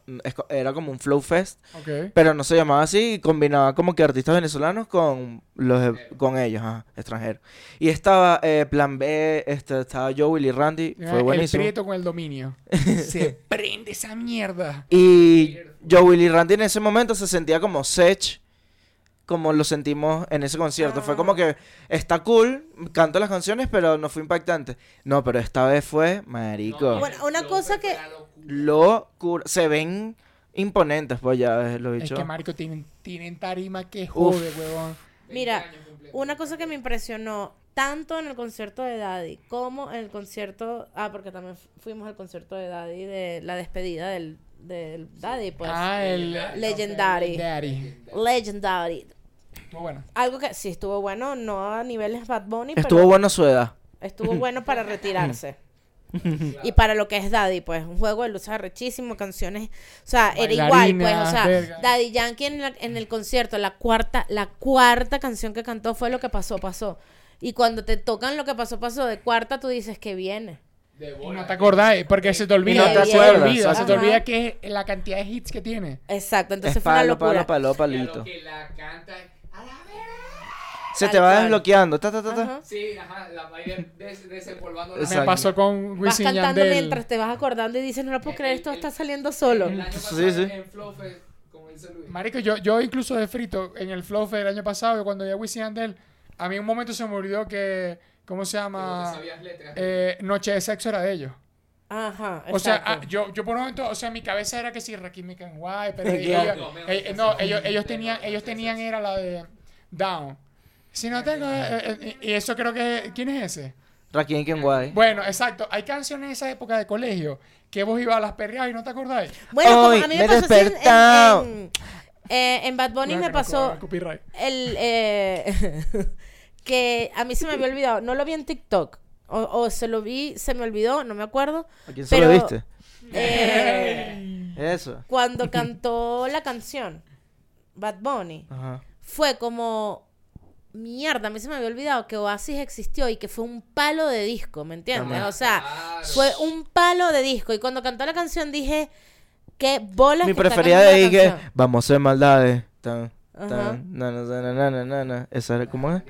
era como un flow fest, Ok. pero no se llamaba así y combinaba como que artistas venezolanos con los con ellos, ajá, extranjeros. Y estaba eh, Plan B, este, estaba Joel y Randy, fue el buenísimo. prieto con el dominio. Se prende esa mierda. Y Joel y Randy en ese momento se sentía como Sech, como lo sentimos en ese concierto. Fue como que está cool, canto las canciones, pero no fue impactante. No, pero esta vez fue marico. Bueno, una cosa que- Locura. Se ven imponentes, pues ya lo he Es dicho. que, marico, tienen, tienen tarima que jode, huevón. Mira, una cosa que me impresionó tanto en el concierto de Daddy como en el concierto... Ah, porque también fu- fuimos al concierto de Daddy de la despedida del, del Daddy, pues. ah, el... Legendary. Daddy. Legendary. Muy bueno. Algo que sí estuvo bueno, no a niveles Bad Bunny, Estuvo pero bueno su edad. estuvo bueno para retirarse. y para lo que es Daddy, pues, un juego de luces arrechísimo, canciones, o sea, era igual, pues, o sea, verga. Daddy Yankee en, la- en el concierto, la cuarta, la cuarta canción que cantó fue lo que pasó, pasó. Y cuando te tocan lo que pasó, pasó de cuarta, tú dices que viene. Bola. no te acordás, porque se te olvida. no te se te olvida, se te olvida que es la cantidad de hits que tiene. Exacto, entonces Es fue una palo, locura. palo, palo, palito. que la canta. A la. Se te va desbloqueando. Ta, ta, ta, ta. Ajá. Sí, ajá, la va a ir des- desempolvando la. Me pasó con Vas Wisin y cantando Yandel. mientras te vas acordando y dices, no lo puedo creer, el- esto el- está saliendo solo. El año Sí, pasado sí. en Flow Fest, como dice Luis. Marico, yo, yo incluso de frito en el Flow Fest del año pasado, cuando vi a Wisin y Yandel, a mí un momento se me olvidó que, ¿cómo se llama? sabías letras. Eh, Noche de Sexo era de ellos. Ajá, O sea, exacto. ah, yo, yo por un momento, o sea, mi cabeza era que sí, Rakim y Kenway, pero Claro. ellos, No, eh, ellos, tenían, ellos tenían era la de Down. Si no tengo, eh, eh, y eso creo que, ¿quién es ese? Rakim y Kenway. Bueno, exacto, hay canciones de esa época de colegio que vos ibas a las perreadas y no te acordáis. Bueno, como a mí me me pasó así en- en- despertado. en- Eh, en Bad Bunny No, me pasó copyright. el eh, que a mí se me había olvidado. No lo vi en TikTok. O, o se lo vi, se me olvidó, no me acuerdo. ¿A quién se Pero- lo viste? Eh, Eso. cuando cantó la canción Bad Bunny, Ajá. fue como mierda, a mí se me había olvidado que Oasis existió y que fue un palo de disco, ¿me entiendes? O sea, fue un palo de disco y cuando cantó la canción dije qué bolas Mi que preferida de ahí la que canción". vamos a hacer maldades. Tan, tan, na. Esa era como es.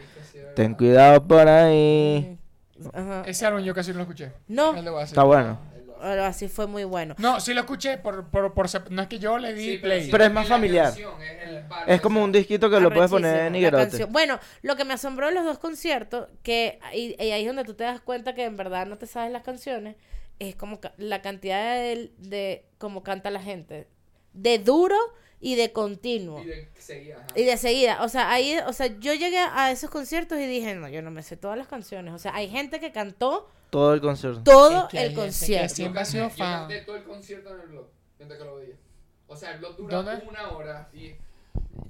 Ten cuidado por ahí. Ajá. Ese álbum yo casi no lo escuché. No. Está bueno. pero así fue muy bueno. No, sí lo escuché por, por, por sep- no es que yo le di Sí, play. sí, Pero es más la familiar. canción es el palo Es como un disquito que lo puedes poner en Arrechísimo, la Niguerote. canción. Bueno, lo que me asombró de los dos conciertos, que y, y ahí es donde tú te das cuenta que en verdad no te sabes las canciones, es como ca- la cantidad de, de cómo canta la gente. De duro y de continuo. Y de seguida, ajá. Y de seguida, o sea, ahí, o sea, yo llegué a esos conciertos y dije, no, yo no me sé todas las canciones. O sea, hay gente que cantó Todo el concierto. todo Es que hay el gente que concierto. siempre ha sido Yo fan. canté todo el concierto en el blog, mientras que lo veía. O sea, el blog dura ¿Dónde? una hora y...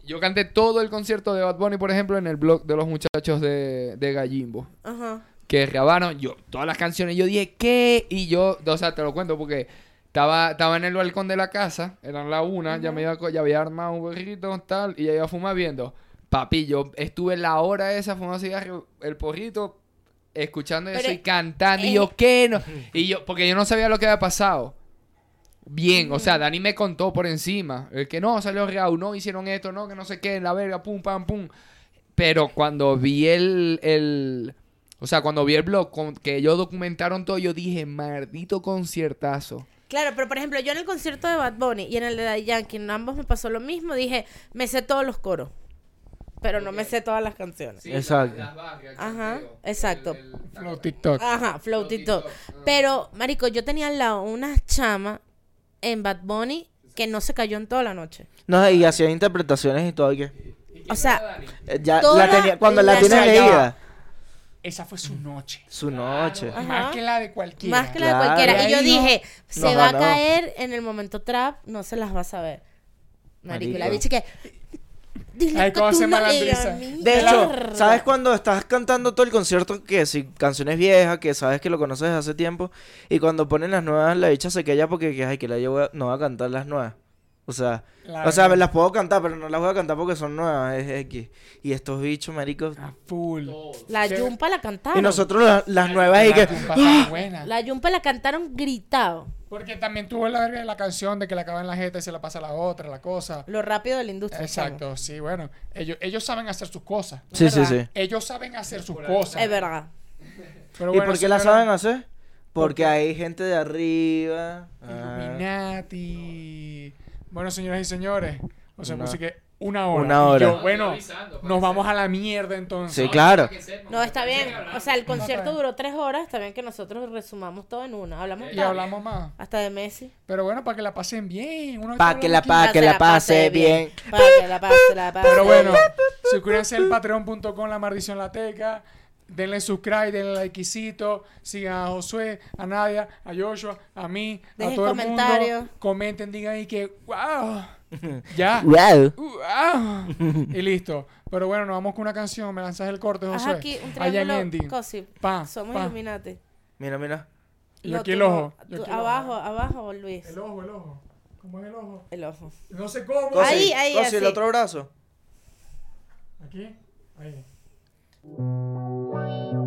Yo canté todo el concierto de Bad Bunny, por ejemplo, en el blog de los muchachos de, de Gallimbo. Ajá. Que grabaron yo todas las canciones. Yo dije, ¿qué? Y yo, o sea, te lo cuento porque estaba, estaba en el balcón de la casa, eran la una, ya me iba, ya había armado un burrito, tal, y ya iba a fumar viendo. Papi, yo estuve la hora esa fumando cigarro, el porrito, escuchando eso Pero, y cantando. y eh, yo, ¿qué? No. Y yo, porque yo no sabía lo que había pasado. Bien, o sea, Dani me contó por encima. El que no, salió Raúl, no, hicieron esto, no, que no sé qué, la verga, pum, pam, pum. Pero cuando vi el, el o sea, cuando vi el blog con, que ellos documentaron todo, yo dije, maldito conciertazo. Claro, pero por ejemplo, yo en el concierto de Bad Bunny y en el de Daddy Yankee, en ambos me pasó lo mismo. Dije, me sé todos los coros, pero no me sé todas las canciones. Exacto. Ajá, exacto. Flow TikTok. Ajá, Flow TikTok. Ah. Pero, marico, yo tenía al lado una chama en Bad Bunny que no se cayó en toda la noche. No, y hacía interpretaciones y todo. y que, O sea, eh, ya Toda la tenía, cuando la la- tienes leída. Esa fue su noche. Su noche. Ajá. Más que la de cualquiera. más que la de Claro. cualquiera. Y yo dije, se No va a caer en el momento trap, no se las va a saber. Marico, la bicha que... Dile Ay, que cómo se malandriza. De hecho. ¿sabes cuando estás cantando todo el concierto que si canciones viejas, que sabes que lo conoces desde hace tiempo, y cuando ponen las nuevas, la dicha se queda porque que, ay, que la yo voy a- no voy a cantar las nuevas? O sea, La o sea, me las puedo cantar, pero no las voy a cantar porque son nuevas, es X. Y estos bichos, maricos. A full. La Sí. Yumpa la cantaron. Y nosotros la- las nuevas y La que... buena. La Yumpa la cantaron gritado. Porque también tuvo la verga de la canción de que le acaba en la jeta y se la pasa a la otra, la cosa. Lo rápido de la industria. Exacto, sí, bueno. Ellos, ellos saben hacer sus cosas. Sí, sí, ¿verdad? sí. Ellos saben hacer sus cosas. Es verdad. Pero ¿Y por qué la saben hacer? Porque Porque- hay gente de arriba. ah, Illuminati. Bueno, señoras y señores. O sea, Una- música una hora. una Y hora. yo, bueno, nos vamos a la mierda entonces. Sí, claro. No, está bien. O sea, el concierto bien. duró tres horas. Está bien que nosotros resumamos todo en una. Hablamos Y hablamos más. Hasta de Messi. Pero bueno, para que la pasen bien. Uno Pa' está que la pa' que la pase bien. Para que la pase, la pase. Pero bueno, suscríbanse al patreon.com La Maldición Lateca. Denle subscribe, denle likecito. Sigan a Josué, a Nadia, a Joshua, a mí, Dejen a todo el comentarios. mundo. Comenten, digan ahí que wow. Ya. Wow. Wow. y listo. Pero bueno, nos vamos con una canción. Me lanzas el corte, Haz Josué. aquí un Allá en triángulo. ending. Cosi. Pa, Somos pa. Illuminati. Mira, mira. Y No, aquí el ojo. Tú- Yo aquí el ojo. abajo, abajo, Luis. El ojo, el ojo. ¿Cómo es el ojo? El ojo. No sé cómo. Cosi, Ahí, ahí, Cosi, así. el otro brazo. Aquí. Ahí. Música